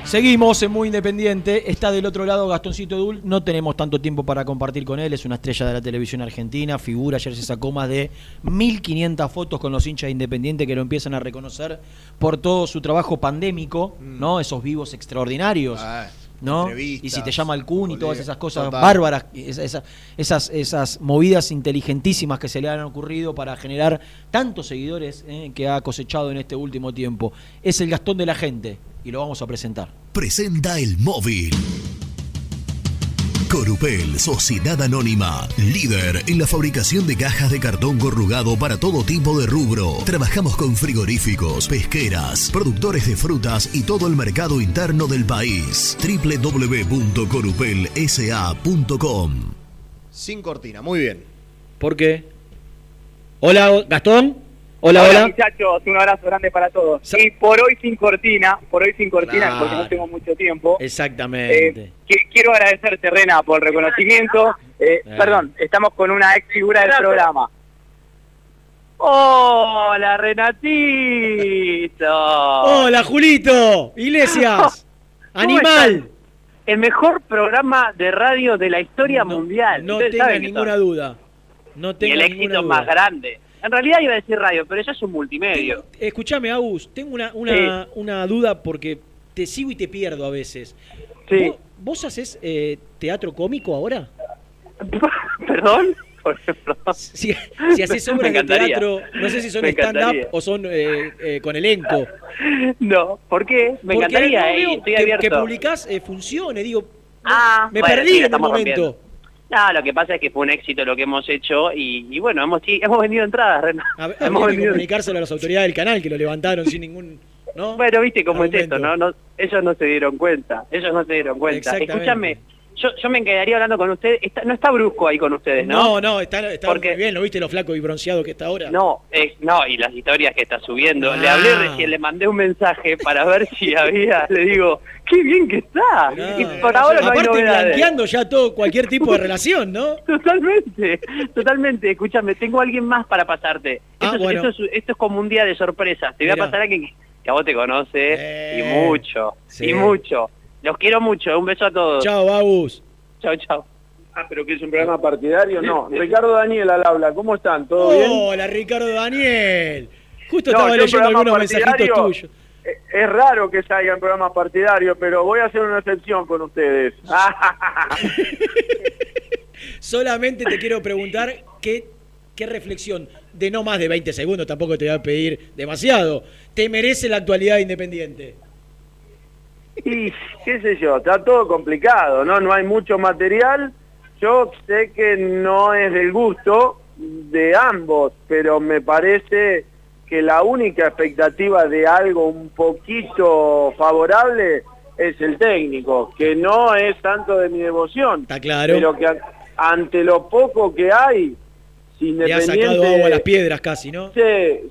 Seguimos en Muy Independiente. Está del otro lado Gastoncito Dul. No tenemos tanto tiempo para compartir con él. Es una estrella de la televisión argentina. Figura. Ayer se sacó más de 1500 fotos con los hinchas de Independiente que lo empiezan a reconocer por todo su trabajo pandémico, ¿no? Esos vivos extraordinarios. Ah, ¿no? entrevistas, Y si te llama el Kun y todas esas cosas Total. bárbaras, esa- esa- esas, esas movidas inteligentísimas que se le han ocurrido para generar tantos seguidores eh, que ha cosechado en este último tiempo. Es el Gastón de la gente y lo vamos a presentar. Presenta el móvil. Corupel, Sociedad Anónima, líder en la fabricación de cajas de cartón corrugado para todo tipo de rubro. Trabajamos con frigoríficos, pesqueras, productores de frutas y todo el mercado interno del país. www.corupelsa.com Sin cortina, muy bien. ¿Por qué? Hola, Gastón. Hola, hola. muchachos, un abrazo grande para todos. y por hoy sin cortina, por hoy sin cortina, Claro. porque no tengo mucho tiempo. Exactamente. Eh, qui- quiero agradecerte, Rena, por el reconocimiento. Eh, Eh. Perdón, estamos con una ex figura del programa. ¡Hola, Renatito! Hola, Julito. Iglesias. ¿Cómo Animal. El mejor programa de radio de la historia mundial. No Ustedes tenga ninguna duda. No Y tenga el ninguna éxito duda. más grande. En realidad iba a decir radio, pero eso es un multimedio. Escúchame, Agus, tengo una, una, una duda porque te sigo y te pierdo a veces. Sí. ¿Vos, vos haces eh, teatro cómico ahora? ¿Perdón? Si, si haces obras de teatro, no sé si son stand-up o son eh, eh, con elenco. No, ¿por qué? Me Porque encantaría, no eh, veo estoy que, abierto. que publicás eh, funciones, digo, Ah, me bueno, perdí sí, en el momento. No, lo que pasa es que fue un éxito lo que hemos hecho y, y bueno, hemos, hemos vendido entradas, Renan. Hemos que vendido- comunicárselo a las autoridades del canal que lo levantaron sin ningún... ¿no? Bueno, viste cómo es esto, ¿no? no ellos no se dieron cuenta, ellos no se dieron cuenta. Escúchame, yo, yo me quedaría hablando con ustedes, está- no está brusco ahí con ustedes, ¿no? No, no, está, está Porque- muy bien, ¿lo viste lo flaco y bronceado que está ahora? No, eh, no, y las historias que está subiendo. Le Ah. hablé recién, le mandé un mensaje para ver si había, le digo, qué bien que está. No. Y por ahora no hay Aparte novedades. blanqueando ya todo, cualquier tipo de relación, ¿no? Totalmente, totalmente. Escúchame, tengo a alguien más para pasarte. Ah, esto, es, bueno. esto, es, esto es como un día de sorpresa. Te voy Mirá. a pasar a alguien que, que a vos te conoce Eh, y mucho, sí. y mucho. Los quiero mucho. Un beso a todos. Chao, Babus. Chao, chao. Ah, pero que es un programa partidario, no. Ricardo Daniel al habla, ¿cómo están? ¿Todo bien? Hola, Ricardo Daniel. Justo No, estaba leyendo programa algunos mensajitos partidario, tuyos. eh, Es raro que salgan programas partidarios, pero voy a hacer una excepción con ustedes. Solamente te quiero preguntar qué, qué reflexión de no más de 20 segundos, tampoco te voy a pedir demasiado, te merece la actualidad de Independiente. Y qué sé yo, está todo complicado, ¿no? No hay mucho material. Yo sé que no es del gusto de ambos, pero me parece que la única expectativa de algo un poquito favorable es el técnico, que no es tanto de mi devoción. Está claro. Pero que an- ante lo poco que hay, si Le ha sacado agua a las piedras casi, ¿no? Sí,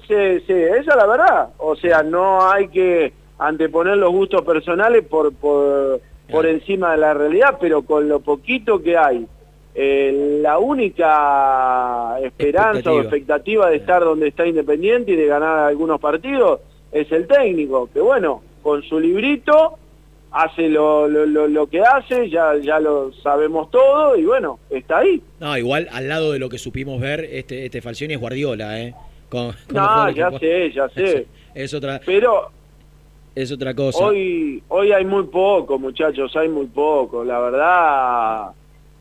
sí, sí, esa es la verdad. O sea, no hay que anteponer los gustos personales por, por, por encima de la realidad, pero con lo poquito que hay, eh, la única esperanza o Expectativa. de estar donde está Independiente y de ganar algunos partidos es el técnico, que bueno, con su librito hace lo, lo, lo, lo que hace, ya, ya lo sabemos todo y bueno, está ahí. No, igual al lado de lo que supimos ver, este, este Falcioni es Guardiola, ¿eh? Con- No, ya que- sé, ya sé. Es otra, Pero es otra cosa. Hoy, hoy hay muy poco, muchachos, hay muy poco. La verdad,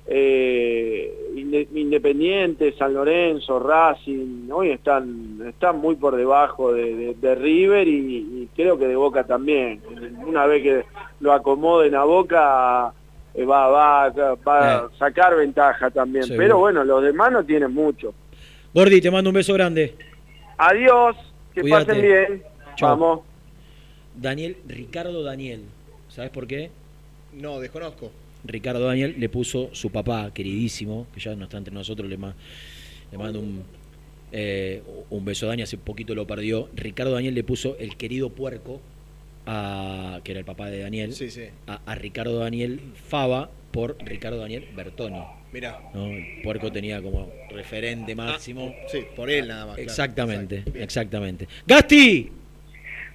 eh, Inde- Independiente, San Lorenzo, Racing, hoy están, están muy por debajo de, de- de River y, y creo que de Boca también. Una vez que lo acomoden a Boca, eh, va, va, va a sacar ventaja también. Seguro. Pero bueno, los demás no tienen mucho. Gordi, te mando un beso grande. Adiós, que Cuídate. pasen bien. Chao. Vamos. Daniel, Ricardo Daniel. ¿Sabes por qué? No, desconozco. Ricardo Daniel le puso su papá, queridísimo, que ya no está entre nosotros, le, ma- le mando un, eh, un beso a Dani, hace poquito lo perdió. Ricardo Daniel le puso el querido puerco, a, que era el papá de Daniel, Sí, sí. a, a Ricardo Daniel Fava por Ricardo Daniel Bertoni. Mirá. ¿no? El puerco tenía como referente máximo. Sí, por él nada más. claro. Exactamente, exactamente. Gasti,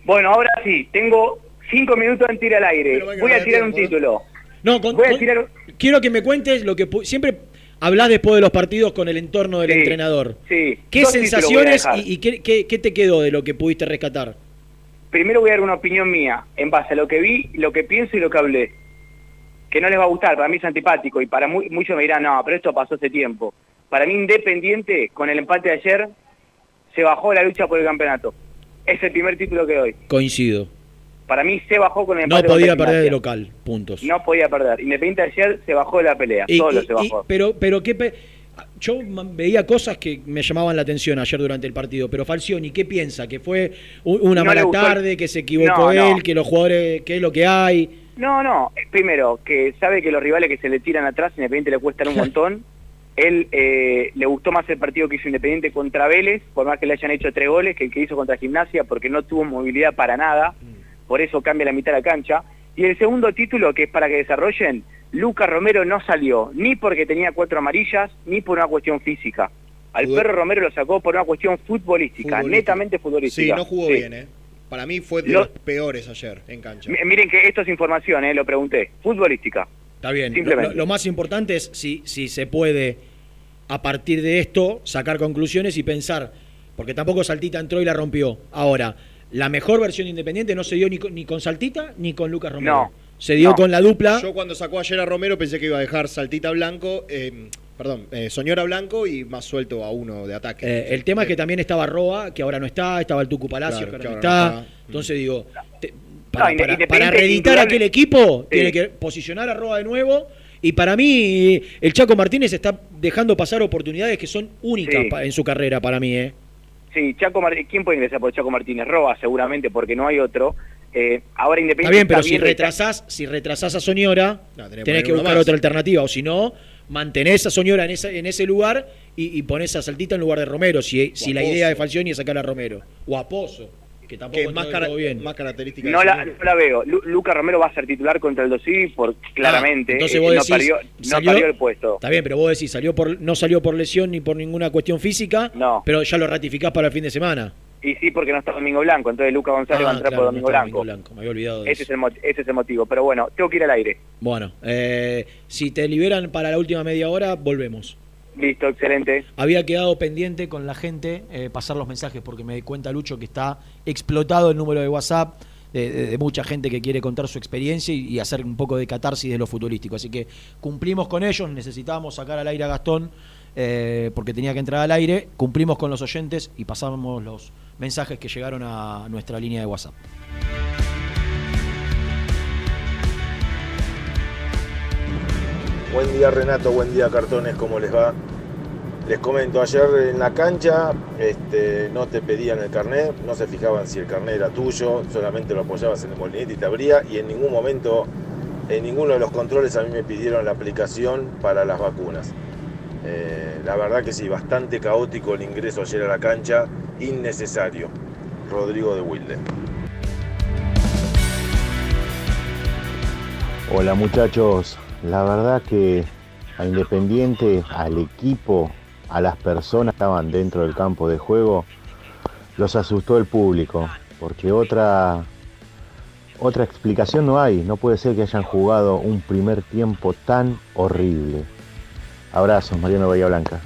Bueno, ahora sí, tengo cinco minutos en tirar al aire. Voy a tirar un título. no, con- Voy a tirar... quiero que me cuentes lo que siempre hablas después de los partidos con el entorno del Sí, entrenador. Sí. ¿Qué dos sensaciones y, y qué, qué- qué te quedó de lo que pudiste rescatar? Primero voy a dar una opinión mía, en base a lo que vi, lo que pienso y lo que hablé. Que no les va a gustar, para mí es antipático y para mu- muchos me dirán, no, pero esto pasó hace tiempo. Para mí Independiente, con el empate de ayer, se bajó la lucha por el campeonato. Es el primer título que doy. Coincido. Para mí se bajó con el No empate podía contra perder de local, puntos. No podía perder. Independiente ayer se bajó de la pelea, Y- solo y- se y- bajó. pero, pero qué pe- yo veía cosas que me llamaban la atención ayer durante el partido, pero Falcioni, ¿qué piensa? ¿Que fue una No mala tarde, que se equivocó No, no. él, que los jugadores, qué es lo que hay? No, no. Primero, que sabe que los rivales que se le tiran atrás, Independiente le cuestan un montón. él eh, le gustó más el partido que hizo Independiente contra Vélez, por más que le hayan hecho tres goles, que el que hizo contra Gimnasia, porque no tuvo movilidad para nada, por eso cambia la mitad de la cancha. Y el segundo título, que es para que desarrollen, Lucas Romero no salió, ni porque tenía cuatro amarillas, ni por una cuestión física. Al perro Romero lo sacó por una cuestión futbolística, Futbolística. netamente Sí, futbolística. no jugó Sí. bien, ¿eh? Para mí fue de Lo- los peores ayer en cancha. M- Miren que esto es información, eh, lo pregunté. Futbolística. Está bien. Lo, Simplemente. lo- lo más importante es si, si se puede, a partir de esto, sacar conclusiones y pensar, porque tampoco Saltita entró y la rompió. Ahora, la mejor versión de Independiente no se dio ni con, ni con Saltita ni con Lucas Romero. No, Se dio no. con la dupla. Yo cuando sacó ayer a Romero pensé que iba a dejar Saltita Blanco, eh, perdón, eh, Soñora Blanco y más suelto a uno de ataque. Eh, el tema es que también estaba Roa, que ahora no está, estaba el Tucu Palacio, Claro, que ahora que no ahora está. no está. Entonces digo, No, para, reeditar aquel equipo, Sí. tiene que posicionar a Roa de nuevo. Y para mí, el Chaco Martínez está dejando pasar oportunidades que son únicas Sí. en su carrera para mí. ¿eh? Sí, Chaco Mar- ¿quién puede ingresar por Chaco Martínez? Roa, seguramente, porque no hay otro. Eh, ahora Está Independiente bien, pero si bien retrasás, si retrasás a Soñora, No, tenés que tenés buscar más. otra alternativa. O si no, mantenés a Soñora en, esa, en ese lugar y, y ponés a Saltita en lugar de Romero. Si, si la idea de Falcioni es sacar a Romero. O a Pozo, que tampoco que es más, bien. más característica No la, Soñora. no la veo. Lu- Lucas Romero va a ser titular contra el Dosí por claramente. Ah, entonces eh, vos no, decís, no salió- perdió el puesto. Está bien, pero vos decís, salió por, no salió por lesión ni por ninguna cuestión física, No. pero ya lo ratificás para el fin de semana. Y sí, porque no está Domingo Blanco. Entonces Lucas González va a Ah, entrar claro, por Domingo Blanco. Domingo Blanco, me había olvidado de Ese es, el, mo- ese es el motivo. Pero bueno, tengo que ir al aire. Bueno, eh, si te liberan para la última media hora, volvemos. Listo, excelente. Había quedado pendiente con la gente eh, pasar los mensajes porque me di cuenta, Lucho, que está explotado el número de WhatsApp de, mucha gente que quiere contar su experiencia y, y hacer un poco de catarsis de lo futbolístico. Así que cumplimos con ellos, necesitábamos sacar al aire a Gastón eh, porque tenía que entrar al aire, cumplimos con los oyentes y pasamos los mensajes que llegaron a nuestra línea de WhatsApp. Buen día Renato, buen día Cartones, ¿cómo les va? Les comento, ayer en la cancha este, no te pedían el carnet, no se fijaban si el carnet era tuyo, solamente lo apoyabas en el molinete y te abría y en ningún momento, en ninguno de los controles a mí me pidieron la aplicación para las vacunas. Eh, la verdad que sí, bastante caótico el ingreso ayer a la cancha, innecesario. Rodrigo de Wilde. Hola muchachos, la verdad que a Independiente, al equipo, a las personas que estaban dentro del campo de juego, los asustó el público, porque otra, otra explicación no hay, no puede ser que hayan jugado un primer tiempo tan horrible. Abrazos, Mariano Bahía Blanca.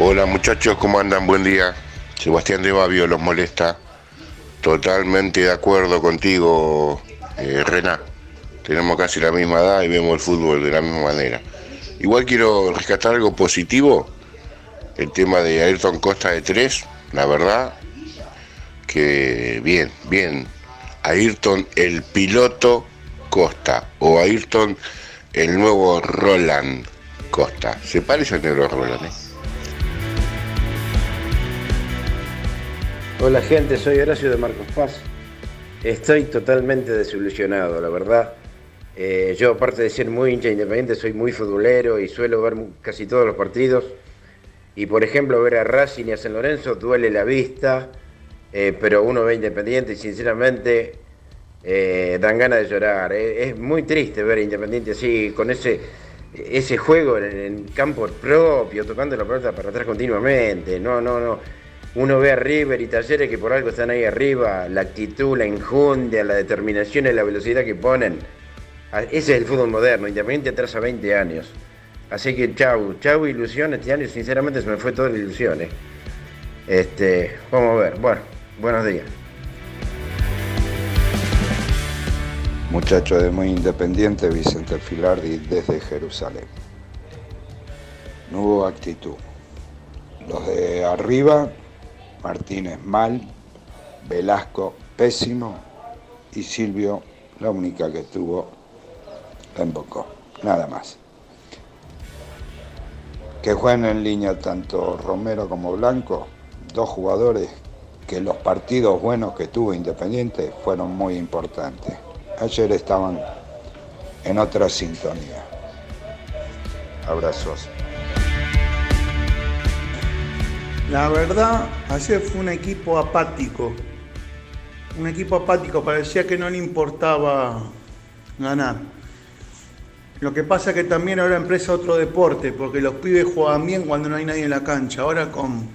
Hola muchachos, ¿cómo andan? Buen día. Sebastián de Babio los molesta. Totalmente de acuerdo contigo, eh. Tenemos casi la misma edad y vemos el fútbol de la misma manera. Igual quiero rescatar algo positivo. El tema de Ayrton Costa de 3, la verdad que bien, bien. Ayrton el piloto Costa o Ayrton el nuevo Roland Costa. Se parece al negro Roland, ¿eh? Hola gente, soy Horacio de Marcos Paz. Estoy totalmente desilusionado, la verdad. Eh, yo aparte de ser muy hincha independiente, soy muy futbolero y suelo ver casi todos los partidos. Y por ejemplo, ver a Racing y a San Lorenzo duele la vista, eh, pero uno ve Independiente y sinceramente eh, dan ganas de llorar. Es muy triste ver a Independiente así, con ese, ese juego en, en campo propio, tocando la pelota para atrás continuamente. No, no, no. Uno ve a River y Talleres que por algo están ahí arriba, la actitud, la enjundia, la determinación y la velocidad que ponen. Ah, Ese es el fútbol moderno, Independiente atrasa 20 años. Así que chau, chau ilusión, este año sinceramente se me fue toda la ilusión. eh. Este, vamos a ver, bueno, buenos días. Muchacho de muy independiente, Vicente Filardi desde Jerusalén. No hubo actitud. Los de arriba, Martínez mal, Velasco pésimo y Silvio, la única que tuvo, la embocó. Nada más. Que jueguen en línea tanto Romero como Blanco, dos jugadores que los partidos buenos que tuvo Independiente fueron muy importantes. Ayer estaban en otra sintonía. Abrazos. La verdad, ayer fue un equipo apático. Un equipo apático, parecía que no le importaba ganar. Lo que pasa es que también ahora empresa otro deporte, porque los pibes juegan bien cuando no hay nadie en la cancha. Ahora con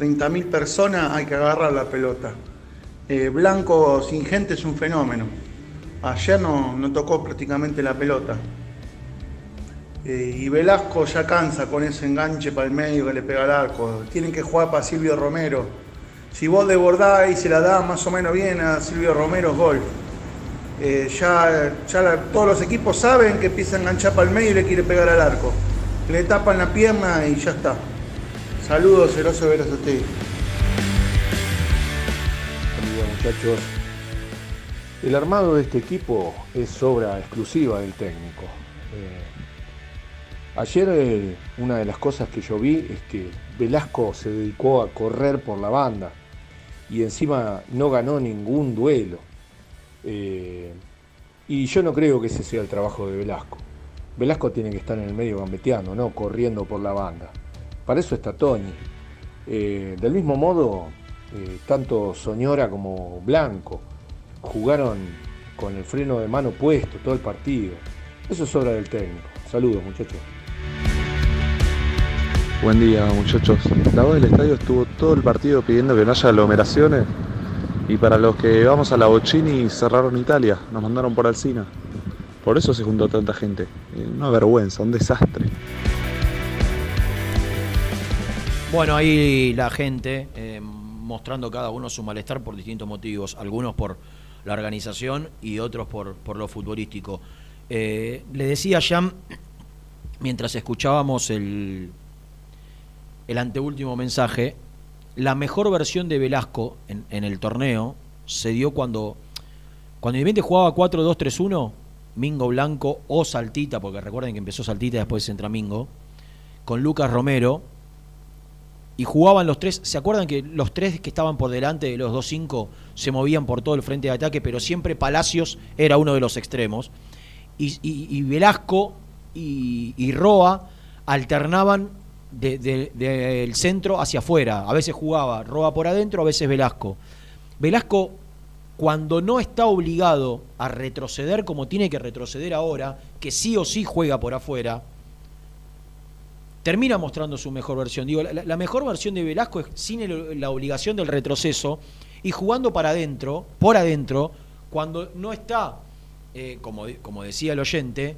30.000 personas hay que agarrar la pelota. Eh, Blanco sin gente es un fenómeno. Ayer no, no tocó prácticamente la pelota. Eh, y Velasco ya cansa con ese enganche para el medio que le pega al arco. Tienen que jugar para Silvio Romero. Si vos desbordás y se la da más o menos bien a Silvio Romero, es gol. Eh, ya ya todos los equipos saben que empieza a enganchar para el medio y le quiere pegar al arco. Le tapan la pierna y ya está. Saludos, Ceroso Veras a día, muchachos. El armado de este equipo es obra exclusiva del técnico. Eh, ayer eh, una de las cosas que yo vi es que Velasco se dedicó a correr por la banda y encima no ganó ningún duelo. Eh, y yo no creo que ese sea el trabajo de Velasco. Velasco tiene que estar en el medio gambeteando, no corriendo por la banda. Para eso está Tony. Eh, del mismo modo, tanto Soñora como Blanco jugaron con el freno de mano puesto todo el partido. Eso es obra del técnico. Saludos, muchachos. Buen día muchachos. La voz del estadio estuvo todo el partido pidiendo que no haya aglomeraciones y para los que vamos a la Bocini cerraron Italia, nos mandaron por Alcina. Por eso se juntó tanta gente. Eh, Una vergüenza, un desastre. Bueno, ahí la gente eh, mostrando cada uno su malestar por distintos motivos, algunos por la organización y otros por, por lo futbolístico. Eh, le decía a Jan, mientras escuchábamos el, el anteúltimo mensaje, la mejor versión de Velasco en, el torneo se dio cuando, cuando Independiente jugaba 4-2-3-1, Mingo Blanco o Saltita, porque recuerden que empezó Saltita y después entra Mingo, con Lucas Romero, y jugaban los tres. ¿Se acuerdan que los tres que estaban por delante de los 2-5 se movían por todo el frente de ataque, pero siempre Palacios era uno de los extremos? Y- y Velasco y, Roa alternaban de- de- del centro hacia afuera. A veces jugaba Roa por adentro, a veces Velasco. Velasco, cuando no está obligado a retroceder como tiene que retroceder ahora, que sí o sí juega por afuera, termina mostrando su mejor versión. Digo, la, mejor versión de Velasco es sin la obligación del retroceso y jugando para adentro, por adentro, cuando no está, eh, como, como decía el oyente,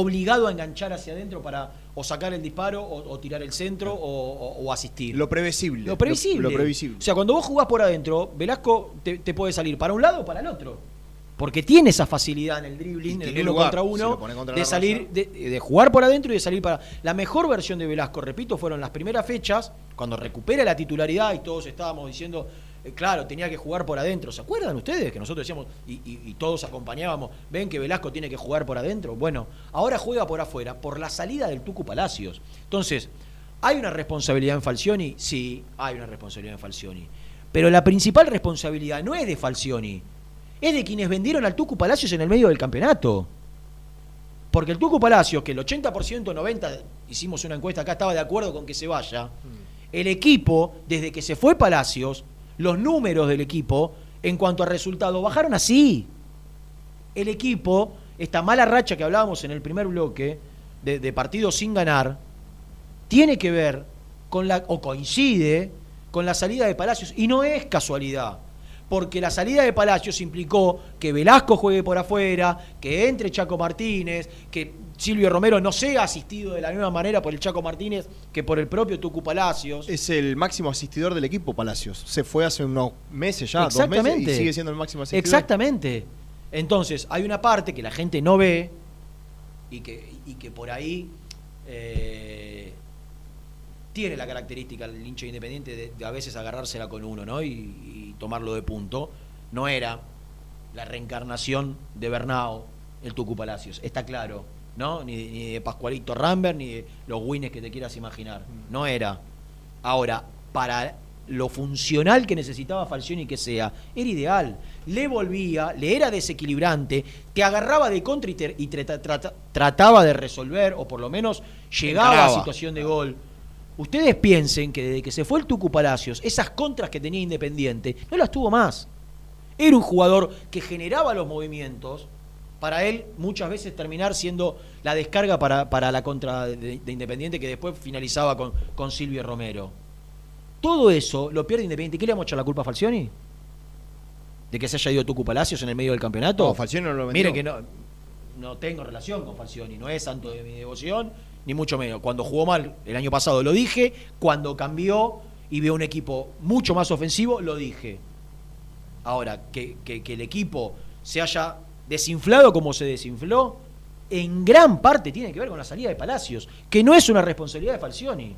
obligado a enganchar hacia adentro para o sacar el disparo o, o tirar el centro o, o- o asistir. Lo previsible. Lo previsible. Lo, lo previsible. O sea, cuando vos jugás por adentro, Velasco te, te puede salir para un lado o para el otro. Porque tiene esa facilidad en el dribbling, en el uno lugar, contra uno, contra de salir, de, de jugar por adentro y de salir para. La mejor versión de Velasco, repito, fueron las primeras fechas, cuando recupera la titularidad y todos estábamos diciendo, eh, claro, tenía que jugar por adentro. ¿Se acuerdan ustedes que nosotros decíamos y, y- y todos acompañábamos, ven que Velasco tiene que jugar por adentro? Bueno, ahora juega por afuera, por la salida del Tucu Palacios. Entonces, ¿hay una responsabilidad en Falcioni? Sí, hay una responsabilidad en Falcioni. Pero la principal responsabilidad no es de Falcioni, es de quienes vendieron al Tucu Palacios en el medio del campeonato. Porque el Tucu Palacios, que el 80%, 90%, hicimos una encuesta acá, estaba de acuerdo con que se vaya, el equipo, desde que se fue Palacios, los números del equipo, en cuanto a resultados, bajaron así. El equipo, esta mala racha que hablábamos en el primer bloque, de, de partidos sin ganar, tiene que ver con la, o coincide con la salida de Palacios, y no es casualidad porque la salida de Palacios implicó que Velasco juegue por afuera, que entre Chaco Martínez, que Silvio Romero no sea asistido de la misma manera por el Chaco Martínez que por el propio Tucu Palacios. Es el máximo asistidor del equipo, Palacios. Se fue hace unos meses ya, dos Exactamente. meses, y sigue siendo el máximo asistidor. Exactamente. Entonces, hay una parte que la gente no ve y que, y que por ahí eh, tiene la característica el hincha independiente de, de a veces agarrársela con uno ¿no? y, y tomarlo de punto. No era la reencarnación de Bernao, el Tucu Palacios, está claro. ¿No? Ni, ni de Pascualito Rambert, ni de los wines que te quieras imaginar. No era. Ahora, para lo funcional que necesitaba Falcioni que sea, era ideal. Le volvía, le era desequilibrante, te agarraba de contra y, te- y trata- trata- trataba de resolver, o por lo menos llegaba a Encaraba. situación de gol. Ustedes piensen que desde que se fue el Tucu Palacios, esas contras que tenía Independiente, no las tuvo más. Era un jugador que generaba los movimientos para él muchas veces terminar siendo la descarga para, para la contra de, de Independiente que después finalizaba con, con Silvio Romero. Todo eso lo pierde Independiente. ¿Qué le la culpa a Falcioni? ¿De que se haya ido Tucu Palacios en el medio del campeonato? No, Falcioni no lo vendió. Mire que no, no tengo relación con Falcioni, no es santo de mi devoción, ni mucho menos. Cuando jugó mal el año pasado lo dije, cuando cambió y veo un equipo mucho más ofensivo, lo dije. Ahora, que, que- que el equipo se haya desinflado como se desinfló, en gran parte tiene que ver con la salida de Palacios, que no es una responsabilidad de Falcioni.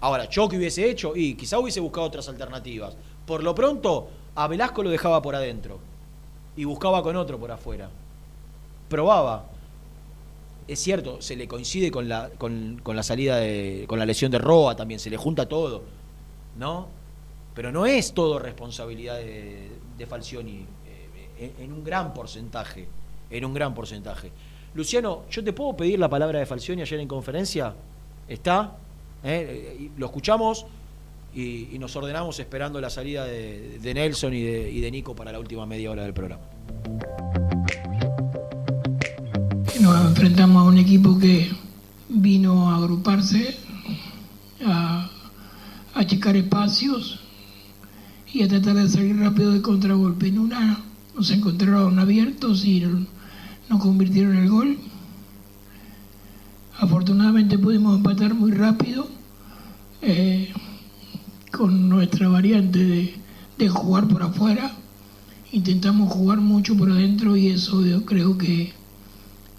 Ahora, yo que hubiese hecho, y quizá hubiese buscado otras alternativas. Por lo pronto, a Velasco lo dejaba por adentro y buscaba con otro por afuera. Probaba. Es cierto, se le coincide con la, con, con la salida de. con la lesión de Roa también, se le junta todo. ¿No? Pero no es todo responsabilidad de, de Falcioni, en, en un gran porcentaje. En un gran porcentaje. Luciano, ¿yo te puedo pedir la palabra de Falcioni ayer en conferencia? ¿Está? ¿Eh? Eh, Lo escuchamos y, nos ordenamos esperando la salida de, Nelson y de, y de Nico para la última media hora del programa. Nos enfrentamos a un equipo que vino a agruparse, a achicar espacios y a tratar de salir rápido de contragolpe. En una nos encontraron abiertos y no convirtieron el gol. Afortunadamente pudimos empatar muy rápido eh, con nuestra variante de, jugar por afuera. Intentamos jugar mucho por adentro y eso yo creo que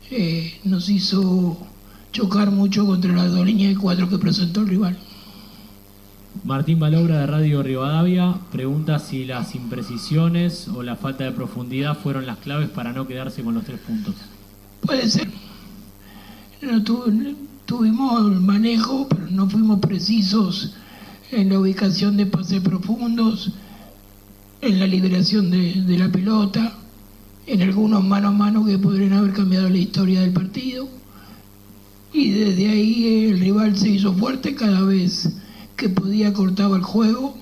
eh, nos hizo chocar mucho contra las dos líneas de cuatro que presentó el rival. Martín Balobra de Radio Rivadavia pregunta si las imprecisiones o la falta de profundidad fueron las claves para no quedarse con los tres puntos. Puede ser. No tu- tuvimos manejo, pero no fuimos precisos en la ubicación de pases profundos, en la liberación de, de la pelota, en algunos mano a mano que podrían haber cambiado la historia del partido. Y desde ahí el rival se hizo fuerte cada vez que podía cortaba el juego,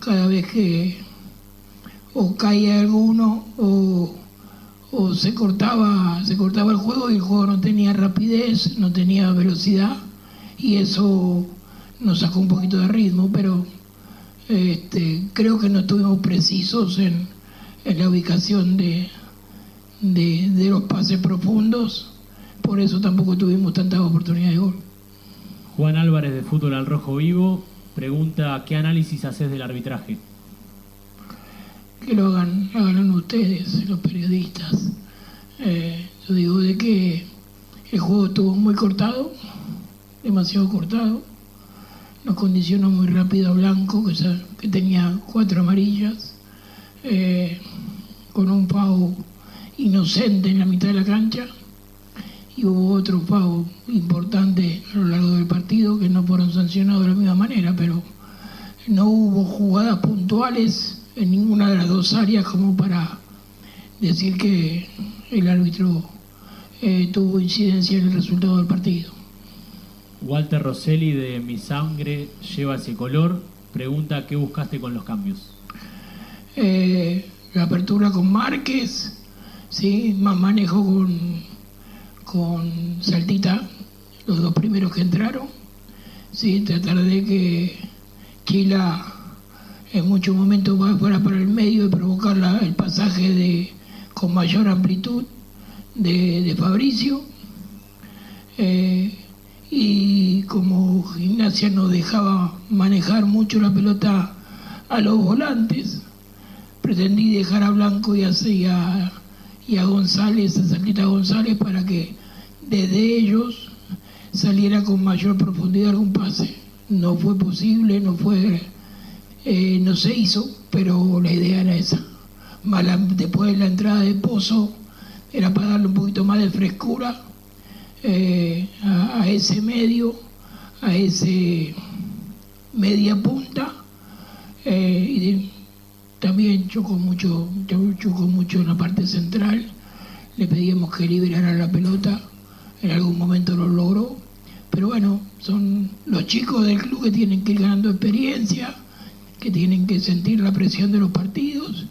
cada vez que o caía alguno o, o se cortaba se cortaba el juego y el juego no tenía rapidez, no tenía velocidad y eso nos sacó un poquito de ritmo, pero este, creo que no estuvimos precisos en, en la ubicación de, de, de los pases profundos, por eso tampoco tuvimos tantas oportunidades de gol. Juan Álvarez de Fútbol al Rojo Vivo pregunta qué análisis haces del arbitraje. que lo hagan, hagan ustedes, los periodistas. Eh, yo digo de que el juego estuvo muy cortado, demasiado cortado. Nos condicionó muy rápido a Blanco, que tenía cuatro amarillas, eh, con un pavo inocente en la mitad de la cancha. Y hubo otro pavo importante a lo largo del partido que no fueron sancionados de la misma manera, pero no hubo jugadas puntuales en ninguna de las dos áreas como para decir que el árbitro eh, tuvo incidencia en el resultado del partido. Walter Rosselli de Mi Sangre lleva ese color pregunta qué buscaste con los cambios. Eh, la apertura con Márquez, ¿sí? más manejo con, con Saltita, los dos primeros que entraron, ¿sí? tratar de que Chila en muchos momentos va fuera para el medio y provocar el pasaje de, con mayor amplitud de, de Fabricio. Eh, y como gimnasia nos dejaba manejar mucho la pelota a los volantes, pretendí dejar a Blanco y a, y a, y a González, a Saltita González, para que desde ellos saliera con mayor profundidad algún pase. No fue posible, no fue, eh, no se hizo, pero la idea era esa. Más después de la entrada de Pozo, era para darle un poquito más de frescura eh, a, ese medio, a ese media punta Eh, también chocó mucho, chocó mucho en la parte central. Le pedíamos que liberara la pelota. En algún momento lo logró. Pero bueno, son los chicos del club que tienen que ir ganando experiencia, que tienen que sentir la presión de los partidos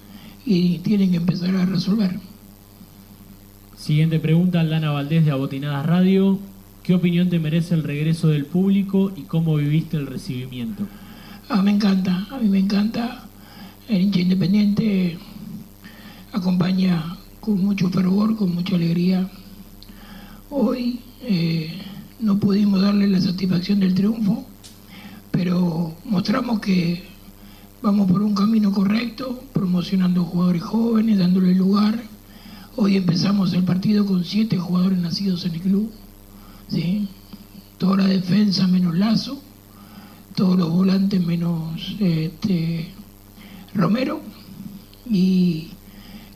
y tienen que empezar a resolver. Siguiente pregunta, Lana Valdés de Abotinadas Radio. ¿Qué opinión te merece el regreso del público y cómo viviste el recibimiento? Ah, me encanta, a mí me encanta. El hincha independiente acompaña con mucho fervor, con mucha alegría. Hoy eh, no pudimos darle la satisfacción del triunfo, pero mostramos que vamos por un camino correcto, promocionando jugadores jóvenes, dándole lugar. Hoy empezamos el partido con siete jugadores nacidos en el club, ¿sí? toda la defensa menos Lazo, todos los volantes menos este, Romero y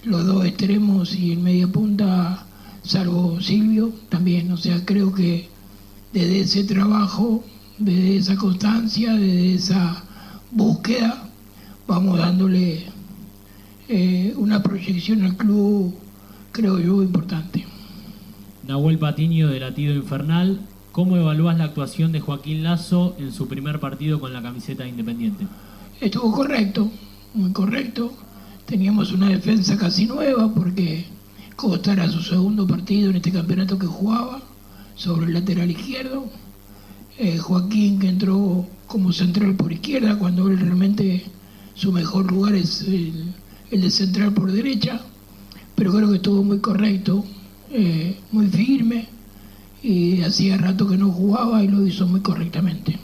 los dos extremos y en media punta, salvo Silvio, también. O sea, creo que desde ese trabajo, desde esa constancia, desde esa búsqueda, vamos dándole eh, una proyección al club, creo yo, importante. Nahuel Patiño de Latido Infernal. ¿Cómo evalúas la actuación de Joaquín Lazo en su primer partido con la camiseta de Independiente? Estuvo correcto, muy correcto. Teníamos una defensa casi nueva porque Costa era su segundo partido en este campeonato que jugaba sobre el lateral izquierdo. Eh, Joaquín que entró como central por izquierda cuando él realmente su mejor lugar es el, de central por derecha. Pero creo que estuvo muy correcto, eh, muy firme y hacía rato que no jugaba y lo hizo muy correctamente.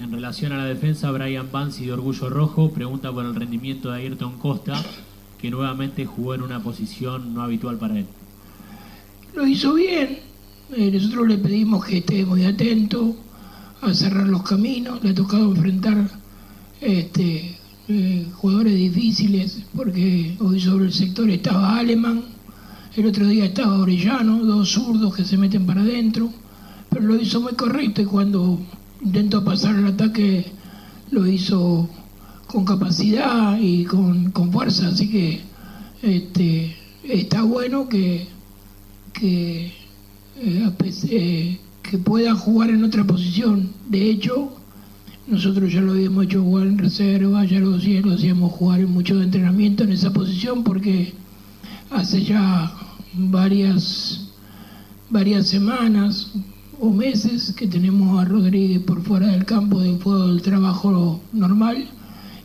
En relación a la defensa, Brian Bansi de Orgullo Rojo pregunta por el rendimiento de Ayrton Costa, que nuevamente jugó en una posición no habitual para él. Lo hizo bien. Eh, nosotros le pedimos que esté muy atento a cerrar los caminos. Le ha tocado enfrentar este, eh, jugadores difíciles porque hoy sobre el sector estaba Alemán, el otro día estaba Orellano, dos zurdos que se meten para adentro. Pero lo hizo muy correcto y cuando intentó pasar el ataque lo hizo con capacidad y con, con fuerza. Así que este, está bueno que, eh, eh, que pueda jugar en otra posición. De hecho, nosotros ya lo habíamos hecho jugar en reserva, ya lo, lo hacíamos jugar en mucho entrenamiento en esa posición porque hace ya varias, varias semanas o meses que tenemos a Rodríguez por fuera del campo de fuego del trabajo normal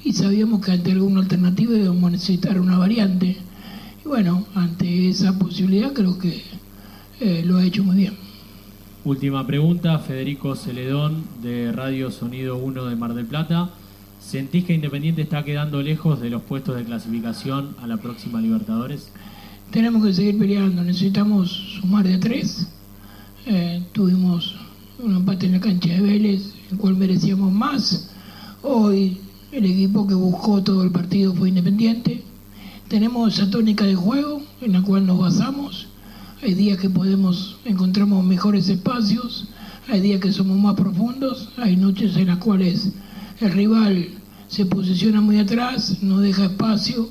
y sabíamos que ante alguna alternativa íbamos a necesitar una variante. Y bueno, ante esa posibilidad creo que eh, lo ha hecho muy bien. Última pregunta, Federico Celedón de Radio Sonido 1 de Mar del Plata. ¿Sentís que Independiente está quedando lejos de los puestos de clasificación a la próxima Libertadores? Tenemos que seguir peleando, necesitamos sumar de a tres. Eh, tuvimos un empate en la cancha de Vélez, el cual merecíamos más. Hoy el equipo que buscó todo el partido fue Independiente. Tenemos esa tónica de juego en la cual nos basamos. Hay días que podemos encontramos mejores espacios, hay días que somos más profundos, hay noches en las cuales el rival se posiciona muy atrás, no deja espacio,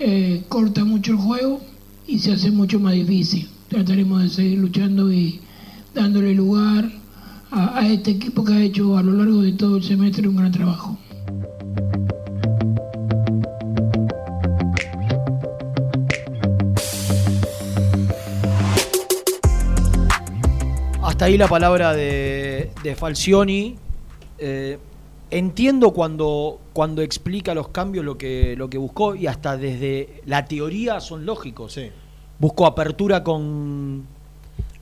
eh, corta mucho el juego y se hace mucho más difícil. Trataremos de seguir luchando y dándole lugar a, a este equipo que ha hecho a lo largo de todo el semestre un gran trabajo. Hasta ahí la palabra de, de Falcioni. Eh, entiendo cuando, cuando explica los cambios lo que, lo que buscó y hasta desde la teoría son lógicos. Buscó apertura con,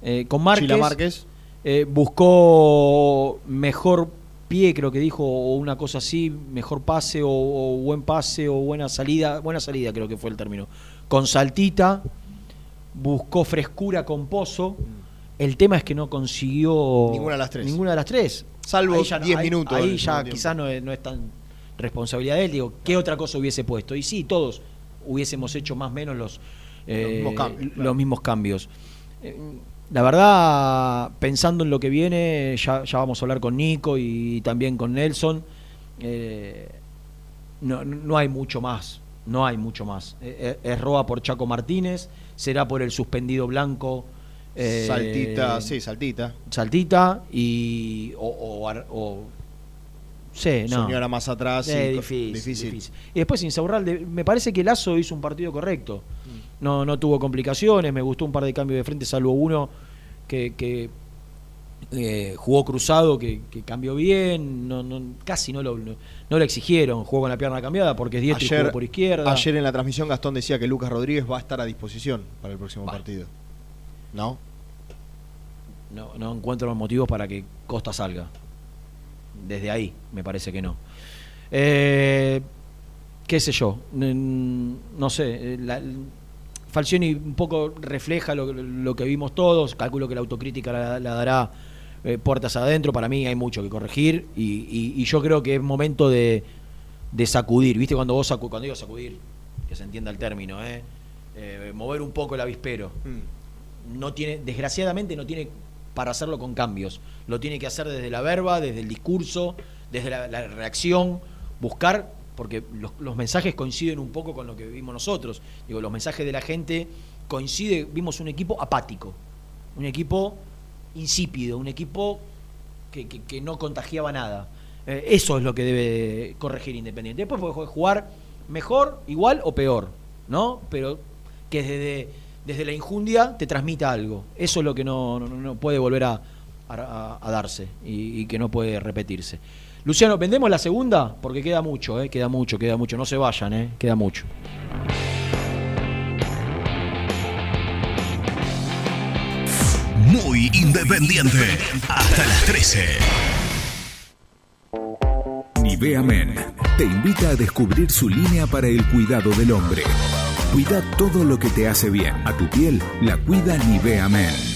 eh, con Márquez. Chila Márquez. Eh, buscó mejor pie, creo que dijo, o una cosa así, mejor pase o, o buen pase o buena salida. Buena salida creo que fue el término. Con Saltita. Buscó frescura con Pozo. El tema es que no consiguió Ninguna de las tres. Ninguna de las tres. Salvo Ahí ya no- 10 ahí- minutos Ahí ya quizás no es, no es tan responsabilidad de él. Digo, ¿qué otra cosa hubiese puesto? Y sí, todos hubiésemos hecho más o menos los, eh, mismos cambios, los mismos cambios. Eh, La verdad, pensando en lo que viene, ya, ya vamos a hablar con Nico y también con Nelson. eh, no, no hay mucho más. No hay mucho más. Eh, eh, Es Roa por Chaco Martínez, será por el suspendido blanco. eh, Saltita, sí, Saltita. Saltita y. O. o, o- sí, no. Soñora más atrás, sí, difícil, difícil. difícil. Y después Insaurralde, me parece que Lazo hizo un partido correcto. Mm. No, no tuvo complicaciones, me gustó un par de cambios de frente, salvo uno que, que, eh, jugó cruzado, que, que cambió bien, no, no- casi no lo, no, no lo exigieron, jugó con la pierna cambiada porque es diestro y Ayer, jugó por izquierda. ayer en la transmisión Gastón decía que Lucas Rodríguez va a estar a disposición para el próximo partido. ¿No? No, no encuentro motivos para que Costa salga. Desde ahí, me parece que no. Eh, ¿Qué sé yo? No sé. eh, la- Falcioni un poco refleja lo, lo que vimos todos. Calculo que la autocrítica la, la dará eh, puertas adentro. Para mí hay mucho que corregir. Y, y- y yo creo que es momento de, de sacudir. ¿Viste? Cuando vos sacu- cuando digo sacudir, que se entienda el término, ¿eh? Eh, mover un poco el avispero no tiene, desgraciadamente no tiene para hacerlo con cambios. Lo tiene que hacer desde la verba, desde el discurso, desde la, la reacción, buscar, porque los, mensajes coinciden un poco con lo que vimos nosotros. Digo, los mensajes de la gente coincide, vimos un equipo apático, un equipo insípido, un equipo que, que- que no contagiaba nada. Eh, eso es lo que debe corregir Independiente. Después puede jugar mejor, igual o peor, ¿no? Pero que desde, desde la injundia te transmita algo. Eso es lo que no, no- no puede volver a, darse y que no puede repetirse. Luciano, ¿vendemos la segunda? Porque queda mucho, ¿eh? queda mucho, queda mucho. No se vayan, ¿eh? queda mucho. Muy independiente. Hasta las 13. Nivea Men te invita a descubrir su línea para el cuidado del hombre. Cuida todo lo que te hace bien. A tu piel la cuida Nivea Men.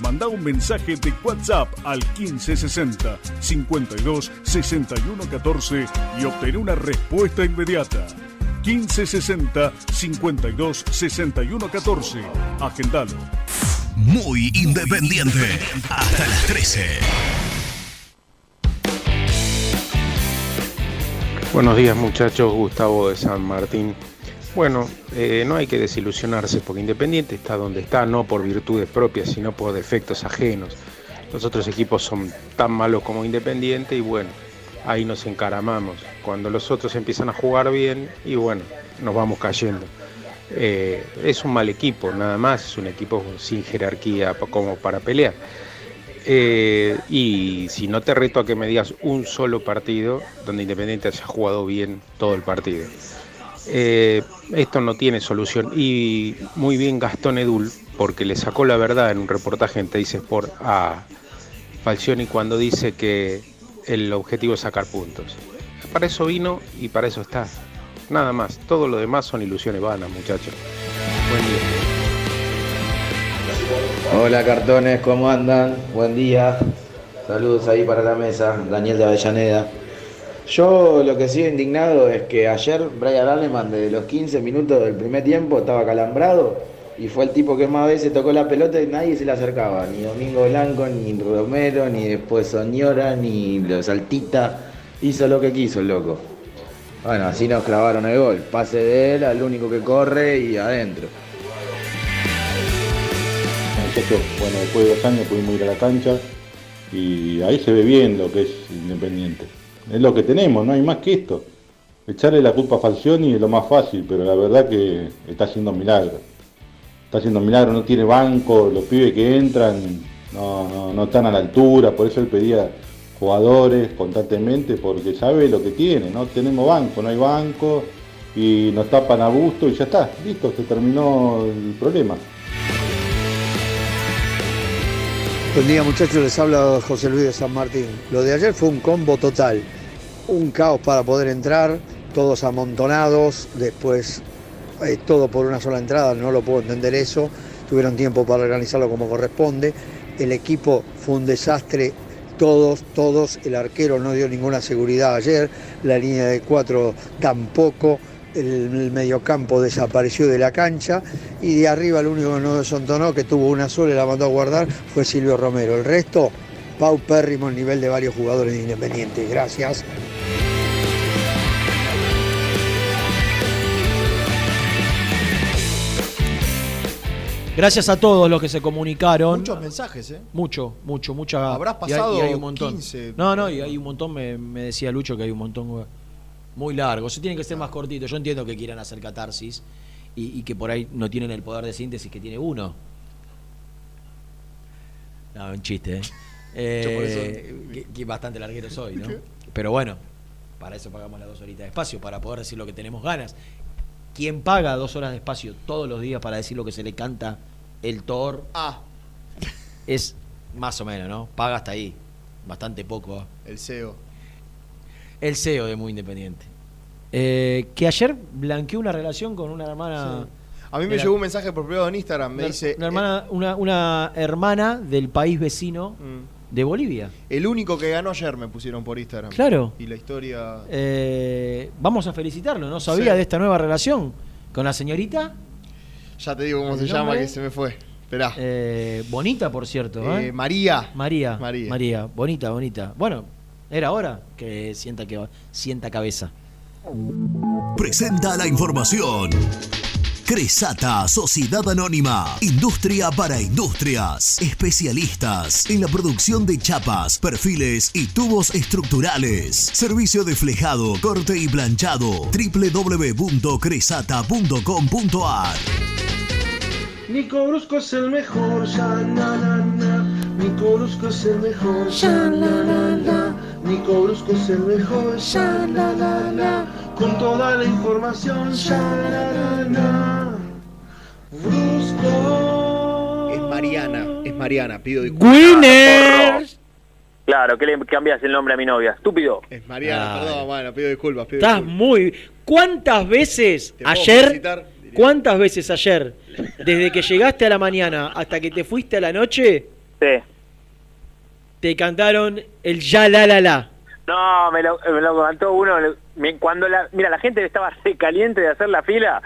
Manda un mensaje de WhatsApp al 1560 52 61 14 y obtén una respuesta inmediata. 1560 52 61 14. Agendalo. Muy independiente. Hasta las 13. Buenos días muchachos, Gustavo de San Martín. Bueno, eh, no hay que desilusionarse porque Independiente está donde está, no por virtudes propias, sino por defectos ajenos. Los otros equipos son tan malos como Independiente y bueno, ahí nos encaramamos. Cuando los otros empiezan a jugar bien y bueno, nos vamos cayendo. Eh, es un mal equipo, nada más, es un equipo sin jerarquía como para pelear. Eh, y si no te reto a que me digas un solo partido donde Independiente haya jugado bien todo el partido. Eh, esto no tiene solución. Y muy bien Gastón Edul, porque le sacó la verdad en un reportaje en Teis Sport a Falcioni cuando dice que el objetivo es sacar puntos. Para eso vino y para eso está. Nada más. Todo lo demás son ilusiones vanas, muchachos. Buen día. Hola cartones, ¿cómo andan? Buen día. Saludos ahí para la mesa. Daniel de Avellaneda. Yo lo que sigo indignado es que ayer Brian Aleman de los 15 minutos del primer tiempo estaba calambrado y fue el tipo que más veces tocó la pelota y nadie se le acercaba. Ni Domingo Blanco, ni Romero, ni después Soñora, ni los Altita. Hizo lo que quiso el loco. Bueno, así nos clavaron el gol. Pase de él al único que corre y adentro. Bueno, después de dos años pudimos ir a la cancha y ahí se ve bien lo que es Independiente. Es lo que tenemos, no hay más que esto. Echarle la culpa a Falcioni es lo más fácil, pero la verdad que está haciendo milagros. Está haciendo milagros, no tiene banco, los pibes que entran no, no, no están a la altura, por eso él pedía jugadores constantemente, porque sabe lo que tiene, no tenemos banco, no hay banco, y nos tapan a gusto y ya está, listo, se terminó el problema. Buen día muchachos, les habla José Luis de San Martín. Lo de ayer fue un combo total, un caos para poder entrar, todos amontonados, después eh, todo por una sola entrada, no lo puedo entender eso, tuvieron tiempo para organizarlo como corresponde, el equipo fue un desastre, todos, todos, el arquero no dio ninguna seguridad ayer, la línea de cuatro tampoco, el, el mediocampo desapareció de la cancha y de arriba el único que no desontonó, que tuvo una sola y la mandó a guardar, fue Silvio Romero. El resto, Pau Pérrimo, el nivel de varios jugadores de Independiente. Gracias. Gracias a todos los que se comunicaron. Muchos mensajes, ¿eh? Mucho, mucho, mucha. Habrás y hay- pasado y hay un montón. 15. No, no, y hay un montón, me, me decía Lucho que hay un montón güey, muy largo. Se tiene que ser más cortito. Yo entiendo que quieran hacer catarsis y, y que por ahí no tienen el poder de síntesis que tiene uno. No, un chiste, ¿eh? Yo por Eh, que, que bastante larguero soy, ¿no? Pero bueno, para eso pagamos las dos horitas de espacio, para poder decir lo que tenemos ganas. ¿Quién paga dos horas de espacio todos los días para decir lo que se le canta el Thor? Ah. Es más o menos, ¿no? Paga hasta ahí. Bastante poco. ¿eh? El CEO. El CEO de Muy Independiente. Eh, que ayer blanqueó una relación con una hermana. A mí me la- llegó un mensaje por privado en Instagram, me una- dice... Una hermana, una, una hermana del país vecino de Bolivia. El único que ganó ayer me pusieron por Instagram. Claro. Y la historia... Eh, vamos a felicitarlo, ¿no? ¿Sabía Sí. de esta nueva relación con la señorita? Ya te digo cómo ¿El se llama, que se me fue. Esperá. Eh, bonita, por cierto. ¿eh? Eh, María. María. María. María. Bonita, bonita. Bueno, era hora que sienta, que sienta cabeza. Presenta la información. Cresata, Sociedad Anónima, Industria para Industrias, especialistas en la producción de chapas, perfiles y tubos estructurales. Servicio de flejado, corte y planchado. www.cresata.com.ar Nico Brusco es el mejor, ya na na na. Nico Brusco es el mejor, ya na na na. Nico Brusco es el mejor, ya na na na. Con toda la información, ya na na na. Brusco. Es Mariana, es Mariana, pido disculpas. ¡Winners! Claro, que le cambias el nombre a mi novia. Estúpido. Es Mariana, Ah, perdón, bueno, pido disculpas. Pido Estás disculpas. muy. ¿Cuántas veces ayer? ¿Cuántas veces ayer? Desde que llegaste a la mañana hasta que te fuiste a la noche, Sí. Te cantaron el ya la la la. No, me lo, me lo contó uno. le- me- Cuando la, mira, la gente estaba re caliente de hacer la fila,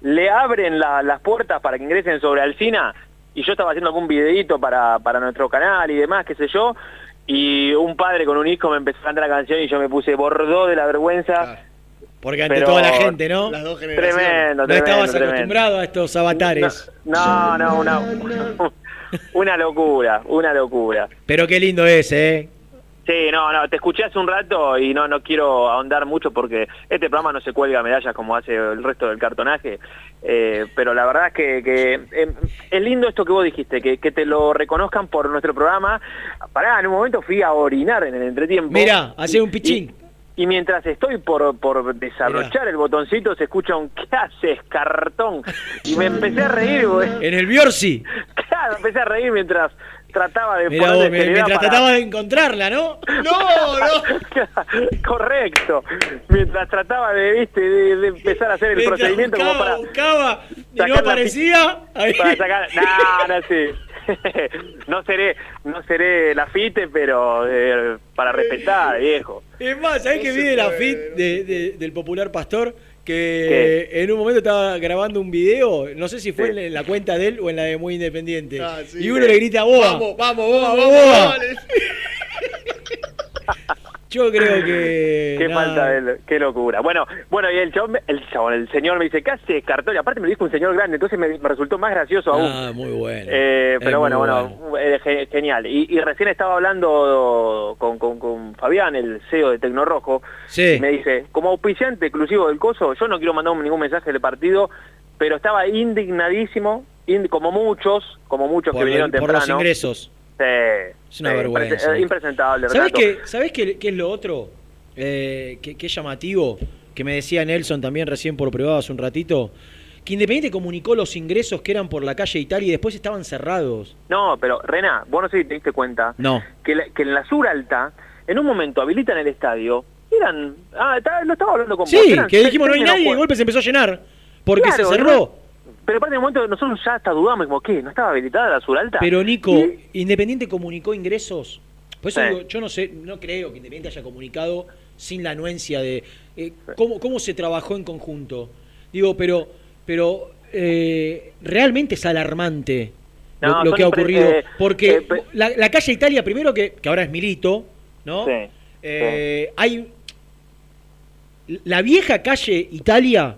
le abren la- las puertas para que ingresen sobre Alcina y yo estaba haciendo algún videíto para, para nuestro canal y demás, qué sé yo, y un padre con un hijo me empezó a cantar la canción y yo me puse bordó de la vergüenza. Porque ante Pero- toda la gente, ¿no? Las dos Tremendo, No estabas tremendo. acostumbrado a estos avatares. No, no, una, una locura, una locura. Pero qué lindo es, ¿eh? Sí, no, no, te escuché hace un rato y no no quiero ahondar mucho porque este programa no se cuelga medallas como hace el resto del cartonaje, eh, pero la verdad es que, que, eh, es lindo esto que vos dijiste, que, que te lo reconozcan por nuestro programa. Pará, en un momento fui a orinar en el entretiempo. Mira, hacer un pichín. Y mientras estoy por, por desarrollar el botoncito, se escucha un ¿qué haces, cartón? Y me empecé a reír, güey. En el Biorsi. Claro, empecé a reír mientras trataba de ponerle vos, mientras para- trataba de encontrarla, ¿no? No, no. Correcto. Mientras trataba de, viste, de, de empezar a hacer el Mientras procedimiento como buscaba, para... buscaba y no la aparecía. Para sacar... No, no, sí. no seré, no seré la fite, pero eh, para respetar, viejo. Es más, ¿sabés que vi de la fit de- de- del popular pastor? Que en un momento estaba grabando un video, no sé si fue en la cuenta de él o en la de Muy Independiente. Ah, sí. y uno le grita boba. Vamos, vamos, boba, Vamos, vamos, boba. Yo creo que. Qué nada. falta de... Qué locura. Bueno, bueno, y el chabón, el chabón, el señor me dice, ¿qué hace cartón? Y aparte me lo dijo un señor grande, entonces me, me resultó más gracioso aún. Ah, muy bueno. Eh, pero bueno, bueno, eh, ge- genial. Y, y recién estaba hablando con, con, con Fabián, el CEO de Tecnorrojo, Sí. y me dice, como auspiciante exclusivo del coso, yo no quiero mandar ningún mensaje del partido, pero estaba indignadísimo, ind- como muchos, como muchos Por, que vinieron por temprano. los ingresos. Es una vergüenza. imprese- eh, impresentable, ¿Sabés qué, ¿sabés qué, qué es lo otro? Eh, que, que es llamativo, que me decía Nelson también recién por privado hace un ratito, que Independiente comunicó los ingresos que eran por la calle Italia y después estaban cerrados. No, pero Rená, vos no sé si te diste cuenta No. que, la- que en la sur alta, en un momento habilitan el estadio, eran... Ah, está- lo estaba hablando con vos. Sí, eran que dijimos no hay nadie y de golpe se empezó a llenar. Porque Claro, se cerró. ¿no? Pero aparte de un momento nosotros ya hasta dudamos, como, ¿qué? ¿No estaba habilitada la sur alta? Pero Nico, Independiente comunicó ingresos. Por eso Sí. digo, yo no sé, no creo que Independiente haya comunicado sin la anuencia de eh, cómo, cómo se trabajó en conjunto. Digo, pero, pero eh, realmente es alarmante lo, No, lo son que ha ocurrido. eh, porque la, la calle Italia, primero que, que ahora es Milito, ¿no? Sí, Hay. La vieja calle Italia,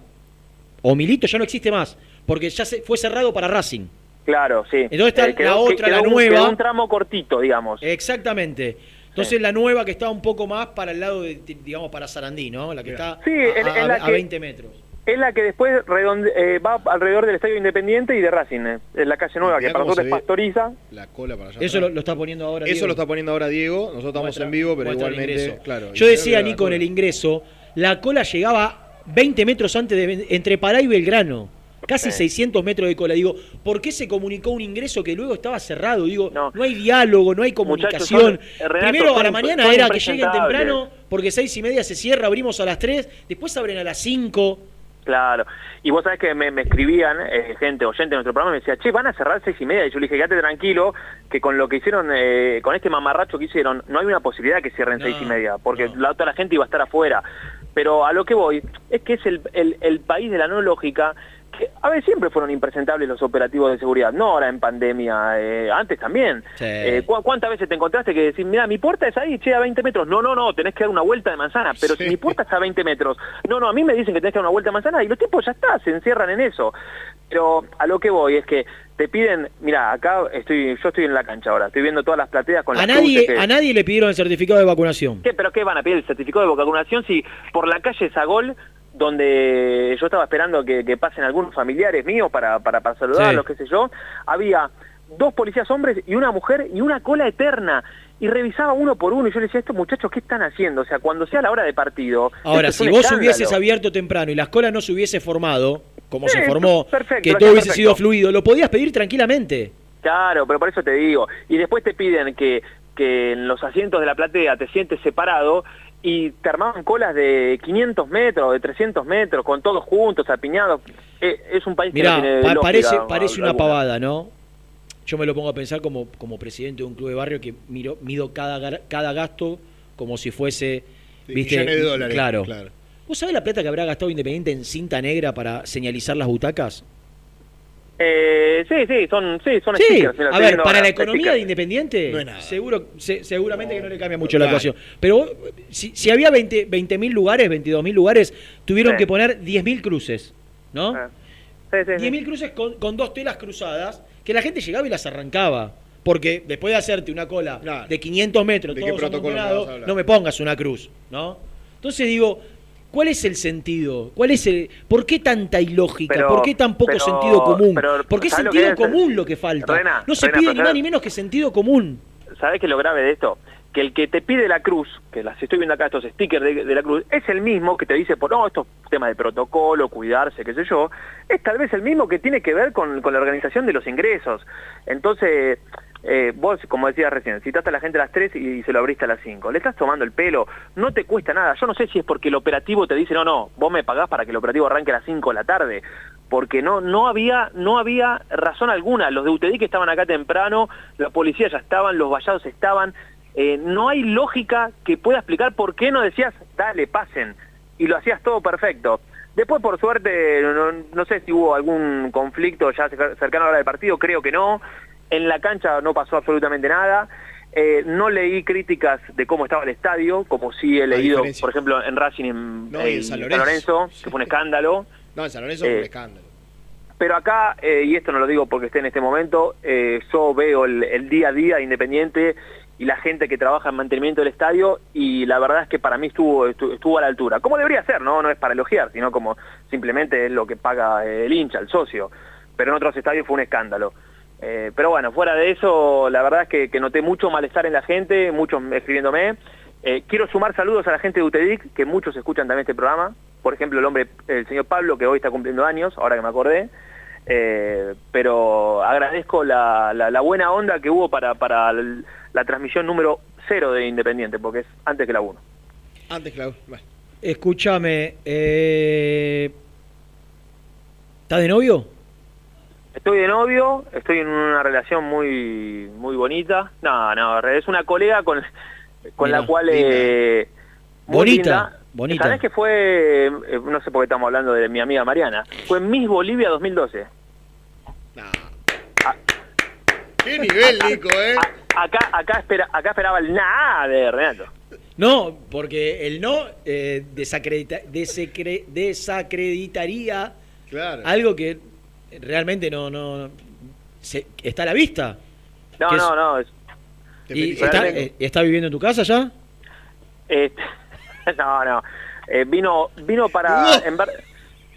o Milito, ya no existe más, porque ya se, fue cerrado para Racing. Claro, sí. Entonces está Eh, quedó- la otra, quedó la un- nueva. quedó un tramo cortito, digamos. Exactamente. Entonces la nueva que está un poco más para el lado de, digamos, para Sarandí, ¿no? La que está Sí, a, en- a- en la a que- 20 metros. Es la que después redonde- eh, va alrededor del Estadio Independiente y de Racing. eh. Es la calle nueva, que para nosotros es Pastoriza. La cola para allá. Eso lo, lo está poniendo ahora. Eso Diego. lo está poniendo ahora Diego. Nosotros estamos Muestra- en vivo, pero igualmente, claro. Yo decía, Nico, en el ingreso, la cola llegaba 20 metros antes de entre Pará y Belgrano. Casi Sí. 600 metros de cola. Digo, ¿por qué se comunicó un ingreso que luego estaba cerrado? Digo, no, hay diálogo, no hay comunicación. son- Renato, Primero a la mañana era que lleguen temprano, porque seis y media se cierra, abrimos a las 3, después abren a las 5. Claro. Y vos sabés que me, me escribían eh, gente, oyente de nuestro programa, y me decía, che, van a cerrar seis y media. Y yo le dije, quédate tranquilo, que con lo que hicieron, eh, con este mamarracho que hicieron, no hay una posibilidad que cierren No, seis y media, porque la otra la gente iba a estar afuera. Pero a lo que voy, es que es el, el, el país de la no lógica, que a ver, siempre fueron impresentables los operativos de seguridad, no ahora en pandemia, eh, antes también. Sí. Eh, ¿cu- ¿Cuántas veces te encontraste que decís, mira, mi puerta es ahí, che, a 20 metros? No, no, no, tenés que dar una vuelta de manzana, pero si mi puerta está a 20 metros, no, no, a mí me dicen que tenés que dar una vuelta de manzana y los tipos ya está, se encierran en eso. Pero a lo que voy es que te piden, mira, acá estoy, yo estoy en la cancha ahora, estoy viendo todas las plateas con A las nadie, que- a nadie le pidieron el certificado de vacunación. ¿Qué, ¿Pero qué van a pedir el certificado de vacunación si por la calle Sagol, donde yo estaba esperando que, que pasen algunos familiares míos para, para, para saludarlos, Sí. qué sé yo, había dos policías hombres y una mujer y una cola eterna? Y revisaba uno por uno y yo le decía, estos muchachos, ¿qué están haciendo? O sea, cuando sea la hora de partido... Ahora, esto es si vos escándalo. hubieses abierto temprano y la escuela no se hubiese formado, como Sí, se formó, perfecto, que todo hubiese perfecto. sido fluido, lo podías pedir tranquilamente. Claro, pero por eso te digo. Y después te piden que, que en los asientos de la platea te sientes separado y te armaban colas de 500 metros, de 300 metros, con todos juntos, apiñados. Eh, es un país que Mirá, no tiene pa- lógica parece, parece una alguna. pavada, ¿no? Yo me lo pongo a pensar como, como presidente de un club de barrio que miro, mido cada, cada gasto como si fuese, Sí, ¿viste? millones de dólares, Claro. claro. ¿Vos sabés la plata que habrá gastado Independiente en cinta negra para señalizar las butacas? Eh, sí, sí, son, sí, son Sí, stickers. mira, a ver, para ahora, la economía stickers. de Independiente, No seguro, se- seguramente que no le cambia mucho la ecuación. Pero vos, si, si había 20 mil lugares, 22 mil lugares, tuvieron Sí. que poner 10 mil cruces, ¿no? Sí, sí, sí. 10 mil cruces con, con dos telas cruzadas que la gente llegaba y las arrancaba. Porque después de hacerte una cola de 500 metros, ¿De qué todos protocolo me amontonados, vas a hablar? no me pongas una cruz, ¿no? Entonces digo, ¿cuál es el sentido? ¿Cuál es el, ¿Por qué tanta ilógica? Pero- ¿Por qué tan poco pero- sentido común? pero, ¿Por qué ¿sabes lo sentido común lo que falta? Rena, no se Rena, pide ni más ¿sabes? ni menos que sentido común. ¿Sabés qué es lo grave de esto? Que el que te pide la cruz, que las estoy viendo acá, estos stickers de, la cruz, es el mismo que te dice, por no, estos temas de protocolo, cuidarse, qué sé yo, es tal vez el mismo que tiene que ver con, con la organización de los ingresos. Entonces, eh, vos, como decías recién, citaste a la gente a las 3 y se lo abriste a las 5. Le estás tomando el pelo, no te cuesta nada. Yo no sé si es porque el operativo te dice, no, no, vos me pagás para que el operativo arranque a las 5 de la tarde. Porque no, no había, no había razón alguna. Los de UTD que estaban acá temprano, la policía ya estaban, los vallados estaban. Eh, no hay lógica que pueda explicar por qué no decías, dale, pasen. Y lo hacías todo perfecto. Después, por suerte, no, no sé si hubo algún conflicto ya cerca- cercano a la hora del partido, creo que no. En la cancha no pasó absolutamente nada. Eh, no leí críticas de cómo estaba el estadio, como sí he leído, por ejemplo, en Racing, en, No, en en San San Lorenzo. Que fue un escándalo. No, en San Lorenzo fue Eh, un escándalo. Pero acá, eh, y esto no lo digo porque esté en este momento, eh, yo veo el, el día a día de Independiente y la gente que trabaja en mantenimiento del estadio y la verdad es que para mí estuvo, estu- estuvo a la altura. Como debería ser, ¿no? No es para elogiar, sino como simplemente es lo que paga el hincha, el socio. Pero en otros estadios fue un escándalo. Eh, pero bueno, fuera de eso, la verdad es que, noté mucho malestar en la gente, muchos escribiéndome. Eh, quiero sumar saludos a la gente de UTEDIC, que muchos escuchan también este programa. Por ejemplo, el hombre, el señor Pablo, que hoy está cumpliendo años, ahora que me acordé. Eh, pero agradezco la, buena onda que hubo para, para la transmisión número cero de Independiente, porque es antes que la 1. Antes, Clau. Bueno. Escúchame, eh... ¿estás de novio? Estoy de novio, estoy en una relación muy muy bonita. No, no, es una colega con, con Mira, la cual... eh, Bonita, linda. bonita. ¿Sabés que fue, eh, no sé por qué estamos hablando de mi amiga Mariana, fue Miss Bolivia 2012? Qué nivel, Nico, ¿eh? Acá, acá, espera, acá esperaba el nada de Renato. No, porque el no eh, desacredita- desecre- desacreditaría Claro. algo que realmente no, no se- está a la vista. No, no, no. es- ¿Y está, eh, está viviendo en tu casa ya? Este, no, no. Eh, vino, vino para. en ver-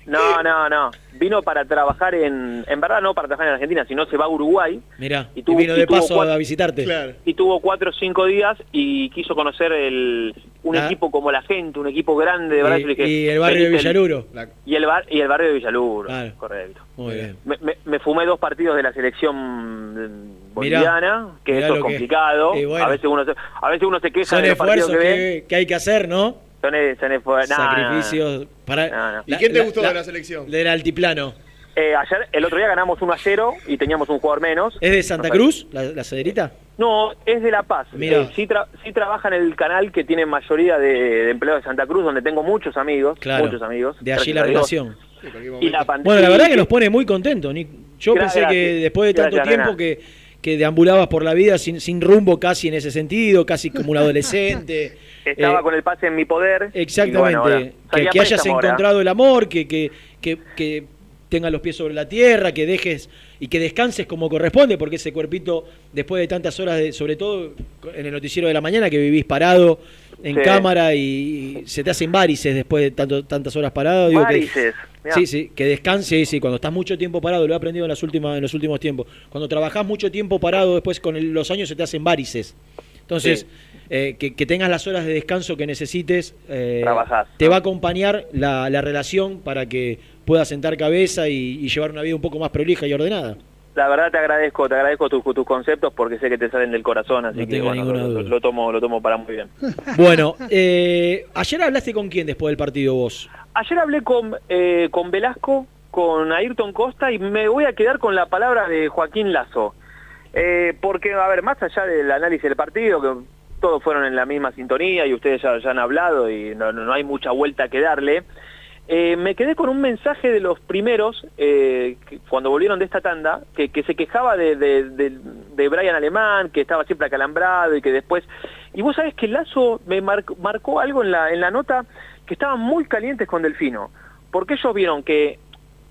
no, no, no. Vino para trabajar en. En verdad, no para trabajar en Argentina, sino se va a Uruguay Mirá, Y y, tuvo- vino de paso cuatro- a visitarte. y tuvo cuatro o cinco días y quiso conocer el, un Ah. equipo como la gente, un equipo grande de Brasil. Y, el barrio de el- Villaluro. Y el, bar, y el barrio de Villaluro, Claro. correcto. Muy bien. Me, me- me fumé dos partidos de la selección mm, boliviana, que mirá eso es que- complicado. bueno. a veces uno se, a veces uno se queja Son de los partidos que hay que hacer, ¿no? Son, e- son esfu- no, no, no. Sacrificios para... No, no. ¿Y quién te gustó de la selección? Del altiplano. Eh, ayer, el otro día ganamos 1 a 0 y teníamos un jugador menos. ¿Es de Santa Cruz, la, la cederita? No, es de La Paz. Mira. Eh, sí, tra- sí trabaja en el canal que tiene mayoría de, de empleados de Santa Cruz, donde tengo muchos amigos. Claro. Muchos amigos. De allí la relación. y la pantalla. Bueno, la verdad que nos pone muy contentos. Nick. Yo Gracias, pensé que gracias. después de tanto Gracias, tiempo que, que deambulabas por la vida sin, sin rumbo casi en ese sentido, casi como un adolescente. Estaba Eh, con el pase en mi poder. Exactamente. bueno, ahora, que, que hayas ahora. encontrado el amor, que, que, que, que tengas los pies sobre la tierra, que dejes y que descanses como corresponde, porque ese cuerpito, después de tantas horas, de, sobre todo en el noticiero de la mañana, que vivís parado en Sí. cámara y, y se te hacen varices después de tanto, tantas horas parado. digo que- Varices, sí, sí, que descanse, sí, cuando estás mucho tiempo parado, lo he aprendido en, las últimas, en los últimos tiempos. Cuando trabajás mucho tiempo parado, después con el- los años se te hacen varices. Entonces, Sí. Eh, que, que tengas las horas de descanso que necesites, eh, te va a acompañar la, la relación para que puedas sentar cabeza y, y llevar una vida un poco más prolija y ordenada. La verdad te agradezco, te agradezco tus, tus conceptos porque sé que te salen del corazón, así No que bueno, lo tomo, lo tomo para muy bien. Bueno, eh, ayer hablaste con quién después del partido vos. Ayer hablé con, eh, con Velasco, con Ayrton Costa y me voy a quedar con la palabra de Joaquín Lazo. Eh, porque, a ver, más allá del análisis del partido, que todos fueron en la misma sintonía y ustedes ya, han hablado y no, no- hay mucha vuelta que darle, eh, me quedé con un mensaje de los primeros, eh, cuando volvieron de esta tanda, que, que se quejaba de, de, de- de Brian Alemán, que estaba siempre acalambrado y que después... Y vos sabés que Lazo me mar- marcó algo en la, en la nota que estaban muy calientes con Delfino, porque ellos vieron que,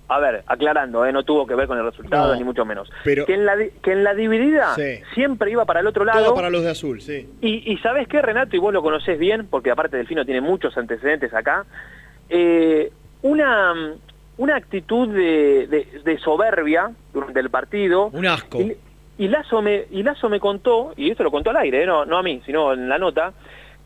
a ver, aclarando, eh, no tuvo que ver con el resultado, No, ni mucho menos, pero- que, en la, que en la dividida Sí. siempre iba para el otro lado. Todo para los de azul, sí. Y, y sabes qué, Renato, y vos lo conocés bien, porque aparte Delfino tiene muchos antecedentes acá, eh, una, una actitud de, de- de soberbia durante el partido. Un asco. Y, y Lazo me, y Lazo me contó, y esto lo contó al aire, eh, no, no a mí, sino en la nota,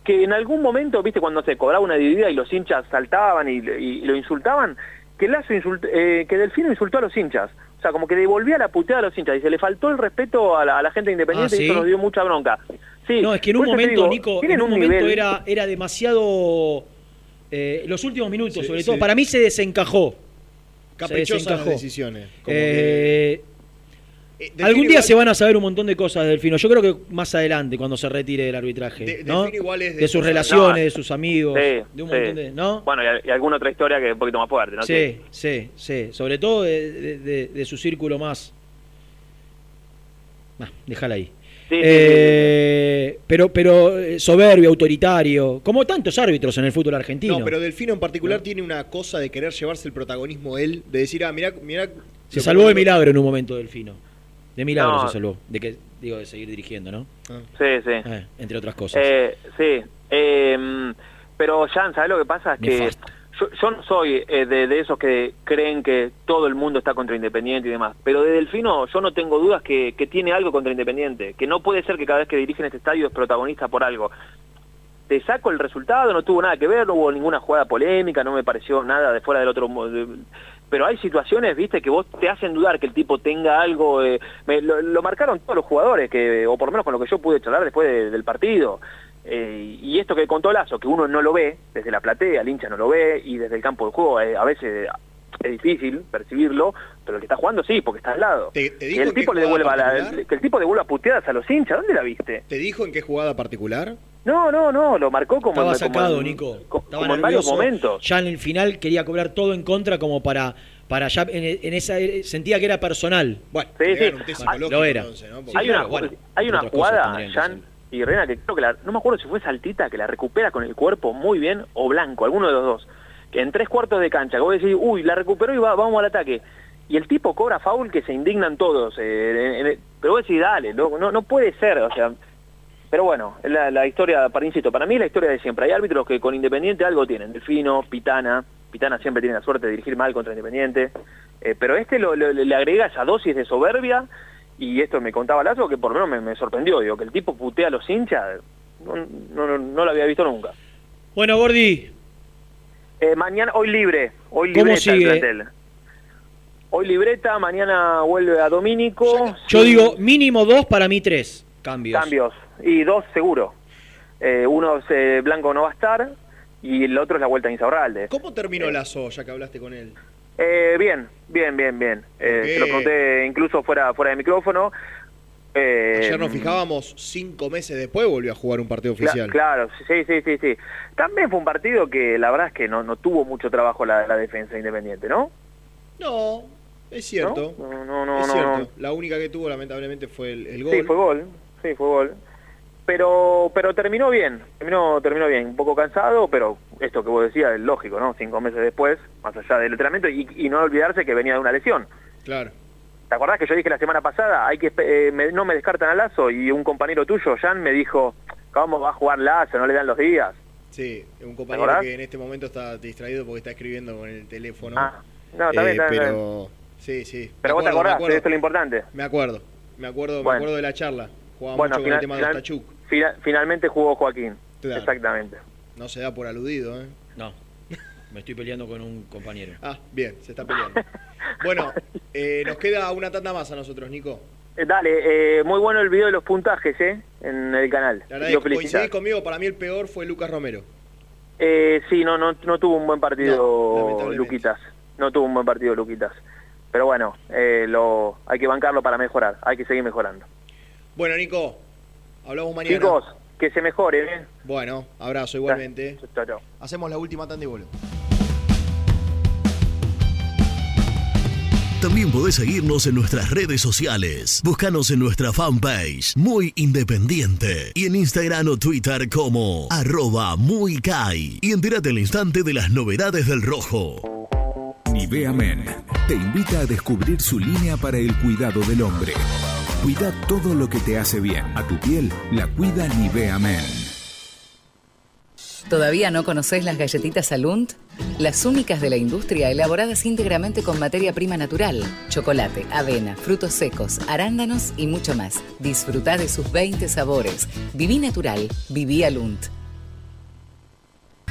que en algún momento, viste, cuando se cobraba una dividida y los hinchas saltaban y, y lo insultaban, que Lazo insult- eh, que Delfino insultó a los hinchas. O sea, como que devolvía la puteada a los hinchas y se le faltó el respeto a la, a la gente independiente Ah, y eso nos dio mucha bronca. Sí, No, es que en un momento, digo, Nico, en un, un momento nivel- era, era demasiado... eh, los últimos minutos, Sí, sobre sí. todo, para mí se desencajó. Caprichosas Se desencajó. las decisiones. Como Eh, Delfino algún día igual- se van a saber un montón de cosas de Delfino. Yo creo que más adelante, cuando se retire del arbitraje. De- ¿no? Delfino igual es de de sus relaciones, No, de sus amigos, Sí, de un sí. montón de. ¿No? Bueno, y, y alguna otra historia que es un poquito más fuerte, ¿no? Sí, sí, sí. Sobre todo de, de- de- de su círculo más. Ah, déjala ahí. Sí, sí, Eh, Pero, pero eh, soberbio, autoritario, como tantos árbitros en el fútbol argentino. No, pero Delfino en particular tiene una cosa de querer llevarse el protagonismo él, de decir, ah, mirá, mirá. se salvó de milagro en un momento Delfino. De milagro No. se salvó. De que, digo, de seguir dirigiendo, ¿no? Sí, sí. Eh, entre otras cosas. Eh, sí. Eh, pero, Jan, ¿sabes lo que pasa? Es que yo, yo no soy eh, de, de esos que creen que todo el mundo está contra Independiente y demás. Pero de Delfino yo no tengo dudas que, que tiene algo contra Independiente. Que no puede ser que cada vez que dirigen este estadio es protagonista por algo. Te saco el resultado, no tuvo nada que ver, no hubo ninguna jugada polémica, no me pareció nada de fuera del otro... de- pero hay situaciones, viste, que vos te hacen dudar que el tipo tenga algo... eh, me- lo, lo marcaron todos los jugadores, que o por lo menos con lo que yo pude charlar después de- del partido. Eh, y esto que contó Lazo, que uno no lo ve, desde la platea, el hincha no lo ve, y desde el campo de juego eh, a veces es difícil percibirlo, pero el que está jugando sí, porque está al lado. ¿Te, te que dijo el tipo le devuelva la- que el tipo devuelva puteadas a los hinchas, ¿dónde la viste? ¿Te dijo en qué jugada particular? No, no, no, lo marcó como, Estaba sacado, Nico. co- Estaba como en varios momentos. Ya en el final quería cobrar todo en contra como para para ya en, en esa sentía que era personal. Bueno, Sí, sí. bueno, lo era. hay una, bueno, hay una jugada, Jan y Rena, que creo que la, no me acuerdo si fue Saltita, que la recupera con el cuerpo muy bien, o Blanco, alguno de los dos. Que en tres cuartos de cancha, que vos decís, uy, la recuperó y va, vamos al ataque. Y el tipo cobra foul que se indignan todos. eh, en- pero vos decís, dale, no, no, no puede ser, o sea... Pero bueno, la, la historia, para insisto, para mí es la historia de siempre. Hay árbitros que con Independiente algo tienen. Delfino, Pitana. Pitana siempre tiene la suerte de dirigir mal contra Independiente. Eh, pero este lo- lo- le agrega esa dosis de soberbia. Y esto me contaba Lazo que por lo menos me, me sorprendió. Digo, que el tipo putea a los hinchas. No, no, no- lo había visto nunca. Bueno, Gordi, Eh, mañana, hoy libre. Hoy ¿Cómo libreta el plantel. Hoy libreta, mañana vuelve a Domínico. yo Sí. digo mínimo dos, para mí tres cambios. Cambios. Y dos seguro. Eh, uno eh, Blanco no va a estar y el otro es la vuelta a Insaurralde. ¿Cómo terminó Lazo, ya que hablaste con él? Eh, bien, bien, bien, bien. Eh, Ok. Se lo pregunté incluso fuera, fuera de micrófono. Eh, Ayer nos fijábamos, cinco meses después volvió a jugar un partido oficial. claro, sí, sí, sí, sí. También fue un partido que la verdad es que no, no tuvo mucho trabajo la, la defensa independiente, ¿no? No, es cierto. No, no, no, es no, cierto. no. La única que tuvo, lamentablemente, fue el, el gol. Sí, fue gol, sí, fue gol. Pero pero terminó bien, terminó terminó bien, un poco cansado, pero esto que vos decías es lógico, ¿no? Cinco meses después, más allá del entrenamiento, y, y no olvidarse que venía de una lesión. Claro. ¿Te acordás que yo dije la semana pasada, hay que eh, me- no me descartan a Lazo y un compañero tuyo, Jan, me dijo, ¿cómo va a jugar Lazo? No le dan los días. Sí, un ¿Te compañero que en este momento está distraído porque está escribiendo con el teléfono. Ah, no, está bien, está bien, está Pero, sí, sí. Pero Me vos te acuerdo, acordás, esto es lo importante. Me acuerdo, me acuerdo, me acuerdo de la charla. Jugaba Bueno, mucho con el tema final- de Ostachuk. Fina- finalmente jugó Joaquín. Claro. Exactamente. No se da por aludido, ¿eh? No, me estoy peleando con un compañero. Ah, bien, se está peleando. bueno, eh, nos queda una tanda más a nosotros, Nico. Eh, dale, eh, muy bueno el video de los puntajes, ¿eh? En el canal. La coincidís conmigo, para mí el peor fue Lucas Romero. Eh, sí, no, no, no tuvo un buen partido. Luquitas. No tuvo un buen partido Luquitas. Pero bueno, eh, lo, hay que bancarlo para mejorar. Hay que seguir mejorando. Bueno, Nico, hablamos mañana. Chicos, que se mejore, ¿eh? Bueno, abrazo igualmente. Hacemos la última tanda y vuelo. También podés seguirnos en nuestras redes sociales. Búscanos en nuestra fanpage, Muy Independiente. Y en Instagram o Twitter como arroba muy Kai. Y entérate al instante de las novedades del rojo. Nivea Men te invita a descubrir su línea para el cuidado del hombre. Cuida todo lo que te hace bien. A tu piel la cuida Nivea Men. ¿Todavía no conoces las galletitas Alunt? Las únicas de la industria elaboradas íntegramente con materia prima natural, chocolate, avena, frutos secos, arándanos y mucho más. Disfruta de sus 20 sabores. Viví natural, viví Alunt.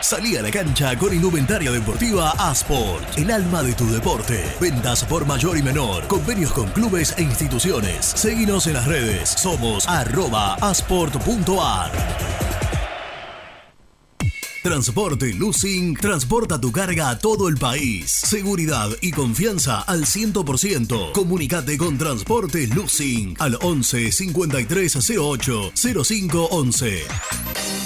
Salí a la cancha con indumentaria deportiva Asport, el alma de tu deporte. Ventas por mayor y menor, convenios con clubes e instituciones. Seguinos en las redes, somos arroba asport.ar. Transporte Lucing transporta tu carga a todo el país. Seguridad y confianza al 100%. Comunicate con Transporte Lucing al 11 5308 0511.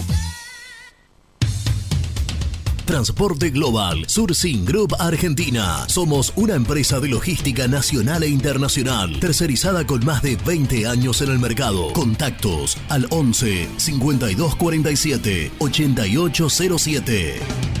Transporte Global, Sourcing Group Argentina. Somos una empresa de logística nacional e internacional, tercerizada con más de 20 años en el mercado. Contactos al 11 5247 8807.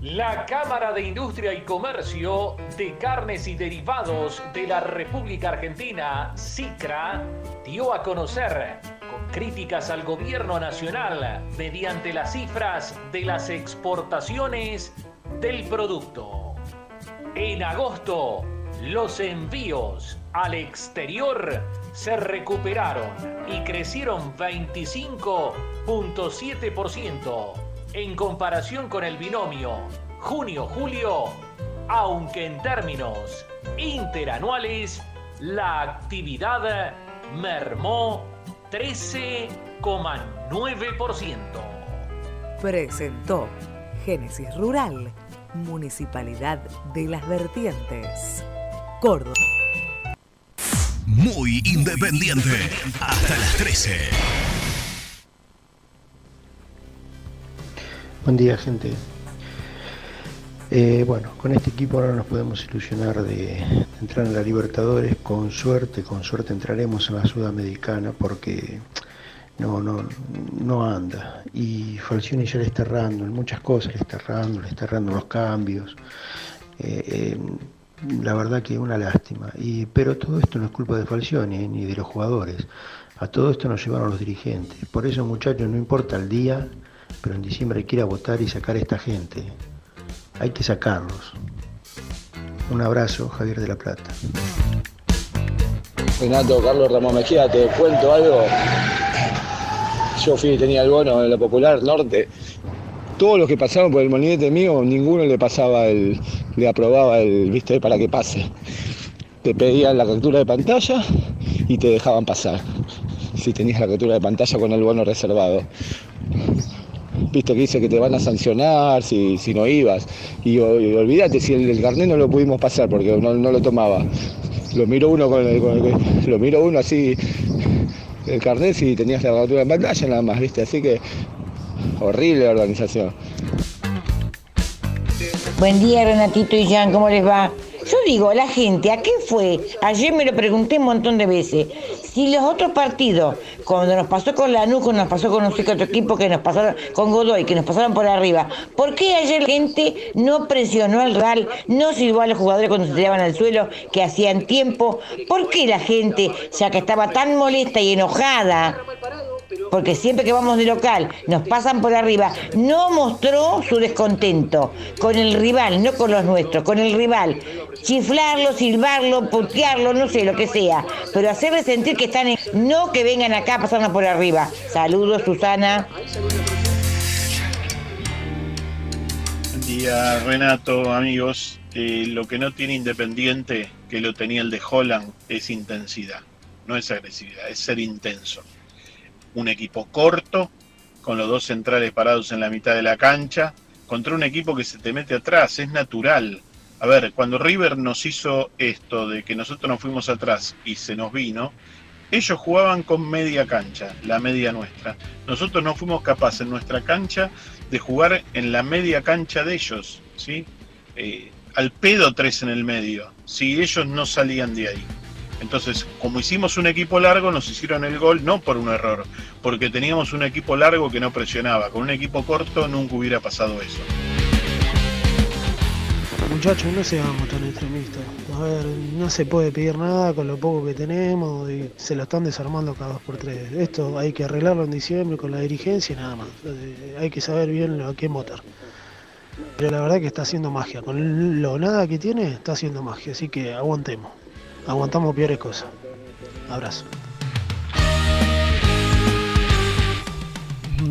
La Cámara de Industria y Comercio de Carnes y Derivados de la República Argentina, CICRA, dio a conocer, con críticas al gobierno nacional, mediante las cifras de las exportaciones del producto. En agosto, los envíos al exterior se recuperaron y crecieron 25.7% en comparación con el binomio junio-julio, aunque en términos interanuales la actividad mermó 13,9%. Presentó Génesis Rural, Municipalidad de las Vertientes. Córdoba. Muy independiente. Hasta las 13. Buen día, gente. Eh, bueno, con este equipo ahora nos podemos ilusionar de, entrar en la Libertadores. Con suerte, con suerte entraremos en la Sudamericana porque no, no, no anda. Y Falcioni ya le está errando en muchas cosas, le está errando, le está errando los cambios. Eh, eh, la verdad que una lástima. Y, pero todo esto no es culpa de Falcioni ni de los jugadores. A todo esto nos llevaron los dirigentes. Por eso, muchachos, no importa el día, pero en diciembre hay que ir a votar y sacar a esta gente. Hay que sacarlos. Un abrazo, Javier de la Plata. Renato, Carlos Ramón Mejía, te cuento algo. Yo fui, tenía el bono en la Popular Norte. Todos los que pasaron por el molinete mío, ninguno le pasaba el, le aprobaba el, viste, para que pase. Te pedían la captura de pantalla y te dejaban pasar. Si tenías la captura de pantalla con el bono reservado. Viste que dice que te van a sancionar si, si no ibas. Y, y olvídate, si el, carnet no lo pudimos pasar porque no, no lo tomaba. Lo miró uno lo miró uno así el carnet si tenías la captura de pantalla nada más, viste, así que horrible la organización. Buen día, Renatito y Jan, ¿cómo les va? Yo digo, la gente, ¿a qué fue? Ayer me lo pregunté un montón de veces. Si los otros partidos, cuando nos pasó con Lanús, cuando nos pasó con qué otro equipo, que nos pasaron con Godoy, que nos pasaron por arriba, ¿por qué ayer la gente no presionó al Real, no silbó a los jugadores cuando se tiraban al suelo, que hacían tiempo? ¿Por qué la gente, ya que estaba tan molesta y enojada, porque siempre que vamos de local nos pasan por arriba, no mostró su descontento con el rival, no con los nuestros, con el rival. Chiflarlo, silbarlo, putearlo, no sé, lo que sea, pero hacerle sentir que están en... No que vengan acá a pasarnos por arriba. Saludos, Susana. Buen día, Renato, amigos. Eh, lo que no tiene Independiente, que lo tenía el de Holland, es intensidad. No es agresividad, es ser intenso. Un equipo corto, con los dos centrales parados en la mitad de la cancha, contra un equipo que se te mete atrás. Es natural. A ver, cuando River nos hizo esto de que nosotros nos fuimos atrás y se nos vino, ellos jugaban con media cancha, la media nuestra. Nosotros no fuimos capaces en nuestra cancha de jugar en la media cancha de ellos, ¿sí? Eh, al pedo tres en el medio, si ellos no salían de ahí. Entonces, como hicimos un equipo largo, nos hicieron el gol no por un error, porque teníamos un equipo largo que no presionaba. Con un equipo corto nunca hubiera pasado eso. Muchachos, no seamos tan extremistas. A ver, no se puede pedir nada con lo poco que tenemos y se lo están desarmando cada dos por tres. Esto hay que arreglarlo en diciembre con la dirigencia y nada más. Eh, Hay que saber bien a quién votar. Pero la verdad que está haciendo magia. Con lo nada que tiene, está haciendo magia. Así que aguantemos. Aguantamos peores cosas. Abrazo.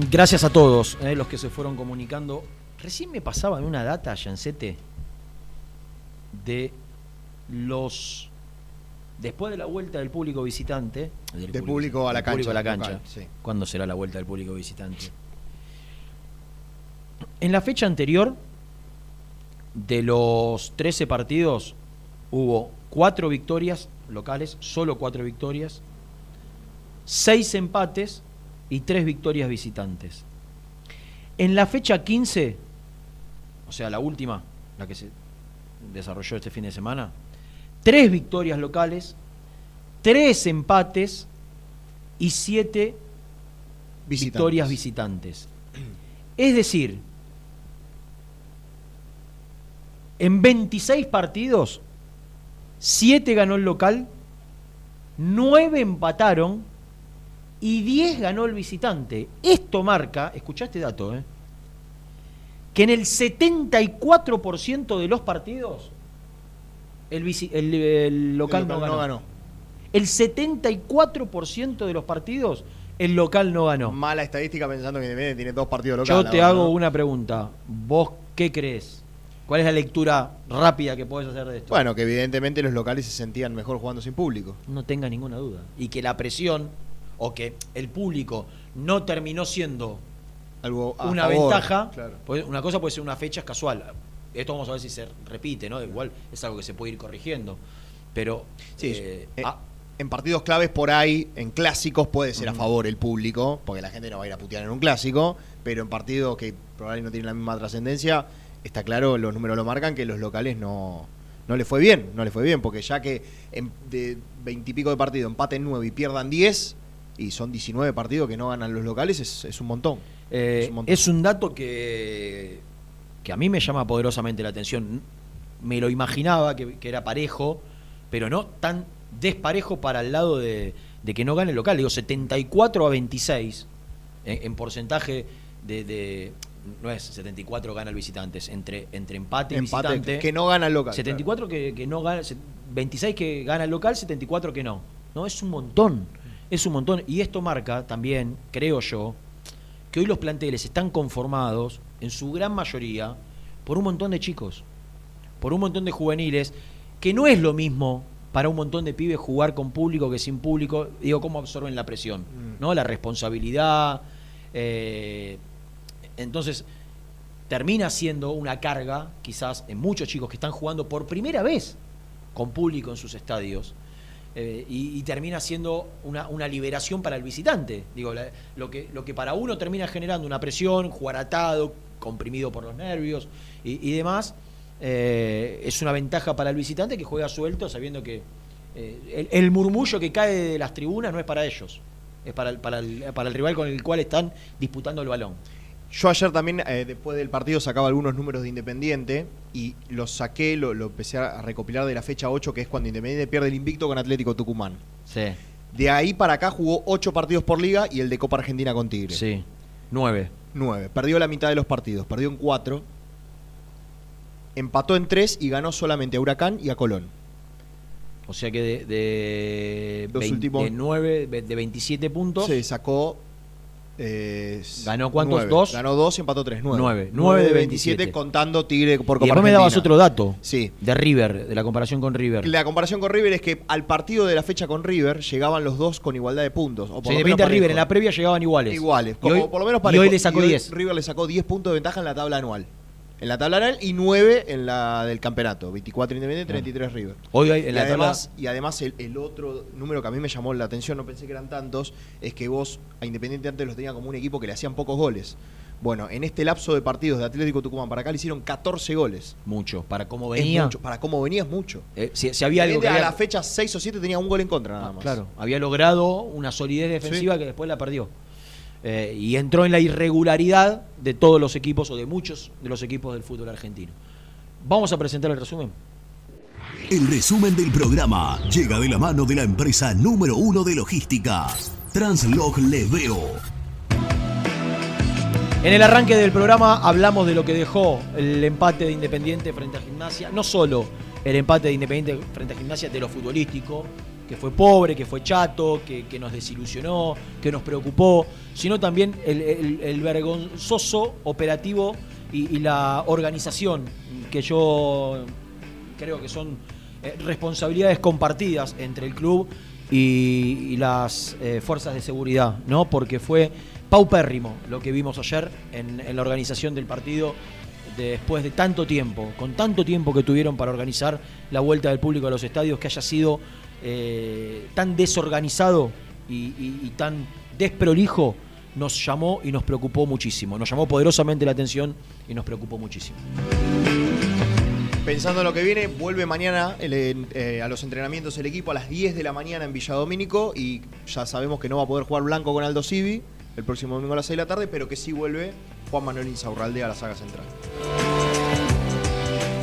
Gracias a todos eh, los que se fueron comunicando. Recién me pasaban una data, Yancete, de los. Después de la vuelta del público visitante. Del Del público a la cancha, a la cancha. local, sí. ¿Cuándo será la vuelta del público visitante? En la fecha anterior, de los 13 partidos, hubo cuatro victorias locales, solo cuatro victorias, seis empates y tres victorias visitantes. En la fecha 15, o sea, la última, la que se desarrolló este fin de semana, tres victorias locales, tres empates y siete victorias visitantes. Es decir, en 26 partidos, 7 ganó el local, 9 empataron y 10 ganó el visitante. Esto marca, escuchá este dato, ¿eh? que en el 74% de los partidos el, visi- el- el local, El no, ganó. no ganó. El 74% de los partidos el local no ganó. Mala estadística pensando que Independiente tiene dos partidos Yo locales. te ahora, hago una pregunta. ¿Vos qué crees? ¿Cuál es la lectura rápida que podés hacer de esto? Bueno, que evidentemente los locales se sentían mejor jugando sin público. No tenga ninguna duda. Y que la presión o que el público no terminó siendo Algo a una favor, ventaja. claro. pues una cosa puede ser una fecha casual. Esto vamos a ver si se repite, ¿no? Igual es algo que se puede ir corrigiendo. Pero Sí, eh, eh, ah, en partidos claves por ahí, en clásicos puede ser a favor el público, porque la gente no va a ir a putear en un clásico, pero en partidos que probablemente no tienen la misma trascendencia, está claro, los números lo marcan, que los locales no, no le fue bien, no le fue bien, porque ya que en- de veintipico de partidos empaten nueve y pierdan 10, y son 19 partidos que no ganan los locales, es, es un montón. Eh, Es un montón. es un dato que, que a mí me llama poderosamente la atención. Me lo imaginaba que, que era parejo, pero no tan desparejo para el lado de, de que no gane el local. Digo, 74 a 26 en, en porcentaje de, de- No es 74 gana el visitante, es entre, entre empate y Empate, visitante. que no gana el local, 74 que, que no gana, se- 26 que gana el local, 74 que no. No, es un montón. Es un montón. Y esto marca también, creo yo, que hoy los planteles están conformados, en su gran mayoría, por un montón de chicos, por un montón de juveniles, que no es lo mismo para un montón de pibes jugar con público que sin público. Digo, cómo absorben la presión, ¿no? La responsabilidad. eh, entonces, termina siendo una carga, quizás, en muchos chicos que están jugando por primera vez con público en sus estadios. eh, y, termina siendo una, liberación para el visitante. Digo, la- lo, que, lo que para uno termina generando una presión, jugar atado, comprimido por los nervios y, demás, eh, es una ventaja para el visitante que juega suelto sabiendo que eh, el, murmullo que cae de las tribunas no es para ellos, es para el, para para el rival con el cual están disputando el balón. Yo ayer también, eh, después del partido, sacaba algunos números de Independiente y los saqué, lo, lo empecé a recopilar de la fecha 8, que es cuando Independiente pierde el invicto con Atlético Tucumán. Sí. De ahí para acá jugó 8 partidos por liga y el de Copa Argentina con Tigre. Sí. 9. 9. Perdió la mitad de los partidos, perdió en 4. Empató en 3 y ganó solamente a Huracán y a Colón. O sea que de, de, Los 20 últimos- de 9, de 27 puntos, Se sacó. Eh, ¿Ganó cuántos? nueve. ¿Dos? Ganó 2 y empató 3. 9. Nueve. Nueve de 27 27. contando Tigre por y Copa después me dabas otro dato Sí. de River, de la comparación con River. La comparación con River es que al partido de la fecha con River llegaban los dos con igualdad de puntos. O por Si lo menos River en la previa llegaban iguales. Iguales, Y como hoy- por lo menos y parejo. hoy le sacó Y 10. River le sacó 10 puntos de ventaja en la tabla anual. En la tabla general y 9 en la del campeonato. 24 Independiente, 33 River. Hoy hay- en y, la además, y además el, el otro número que a mí me llamó la atención, no pensé que eran tantos, es que vos a Independiente antes los tenía como un equipo que le hacían pocos goles. Bueno, en este lapso de partidos de Atlético Tucumán para acá le hicieron 14 goles. Mucho. Para cómo Es venía. mucho. Para cómo venía es mucho. Eh, si, si había algo que Independiente había- a la fecha 6 o 7 tenía un gol en contra nada más. Claro, había logrado una solidez defensiva que después la perdió. Eh, y entró en la irregularidad de todos los equipos o de muchos de los equipos del fútbol argentino. Vamos a presentar el resumen. El resumen del programa llega de la mano de la empresa número uno de logística, Translog Leveo. En el arranque del programa hablamos de lo que dejó el empate de Independiente frente a Gimnasia. No solo el empate de Independiente frente a Gimnasia de lo futbolístico, que fue pobre, que fue chato, que, que nos desilusionó, que nos preocupó, sino también el, vergonzoso operativo y, la organización, que yo creo que son eh, responsabilidades compartidas entre el club y, las eh, fuerzas de seguridad, ¿no? Porque fue paupérrimo lo que vimos ayer en la organización del partido después de tanto tiempo, con tanto tiempo que tuvieron para organizar la vuelta del público a los estadios, que haya sido eh, tan desorganizado y, tan desprolijo, nos llamó y nos preocupó muchísimo. Nos llamó poderosamente la atención y nos preocupó muchísimo. Pensando en lo que viene, vuelve mañana eh, a los entrenamientos el equipo a las 10 de la mañana en Villadomínico y ya sabemos que no va a poder jugar Blanco con Aldo Civi el próximo domingo a las 6 de la tarde, pero que sí vuelve Juan Manuel Insaurralde a la saga central.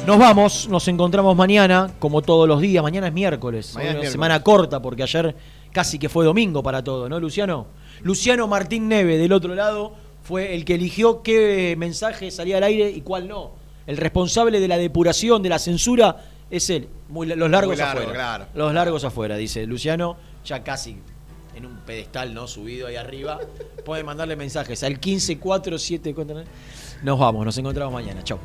Nos vamos, nos encontramos mañana, como todos los días. Mañana es miércoles. Mañana es miércoles. semana corta, porque ayer casi que fue domingo para todo, ¿no, Luciano? Luciano Martín Neve, del otro lado, fue el que eligió qué mensaje salía al aire y cuál no. El responsable de la depuración, de la censura, es él. Muy, los largos Muy largo, afuera. claro. Los largos afuera, dice Luciano, ya casi en un pedestal, ¿no? Subido ahí arriba. Puede mandarle mensajes al 1547. Nos vamos, nos encontramos mañana. Chau.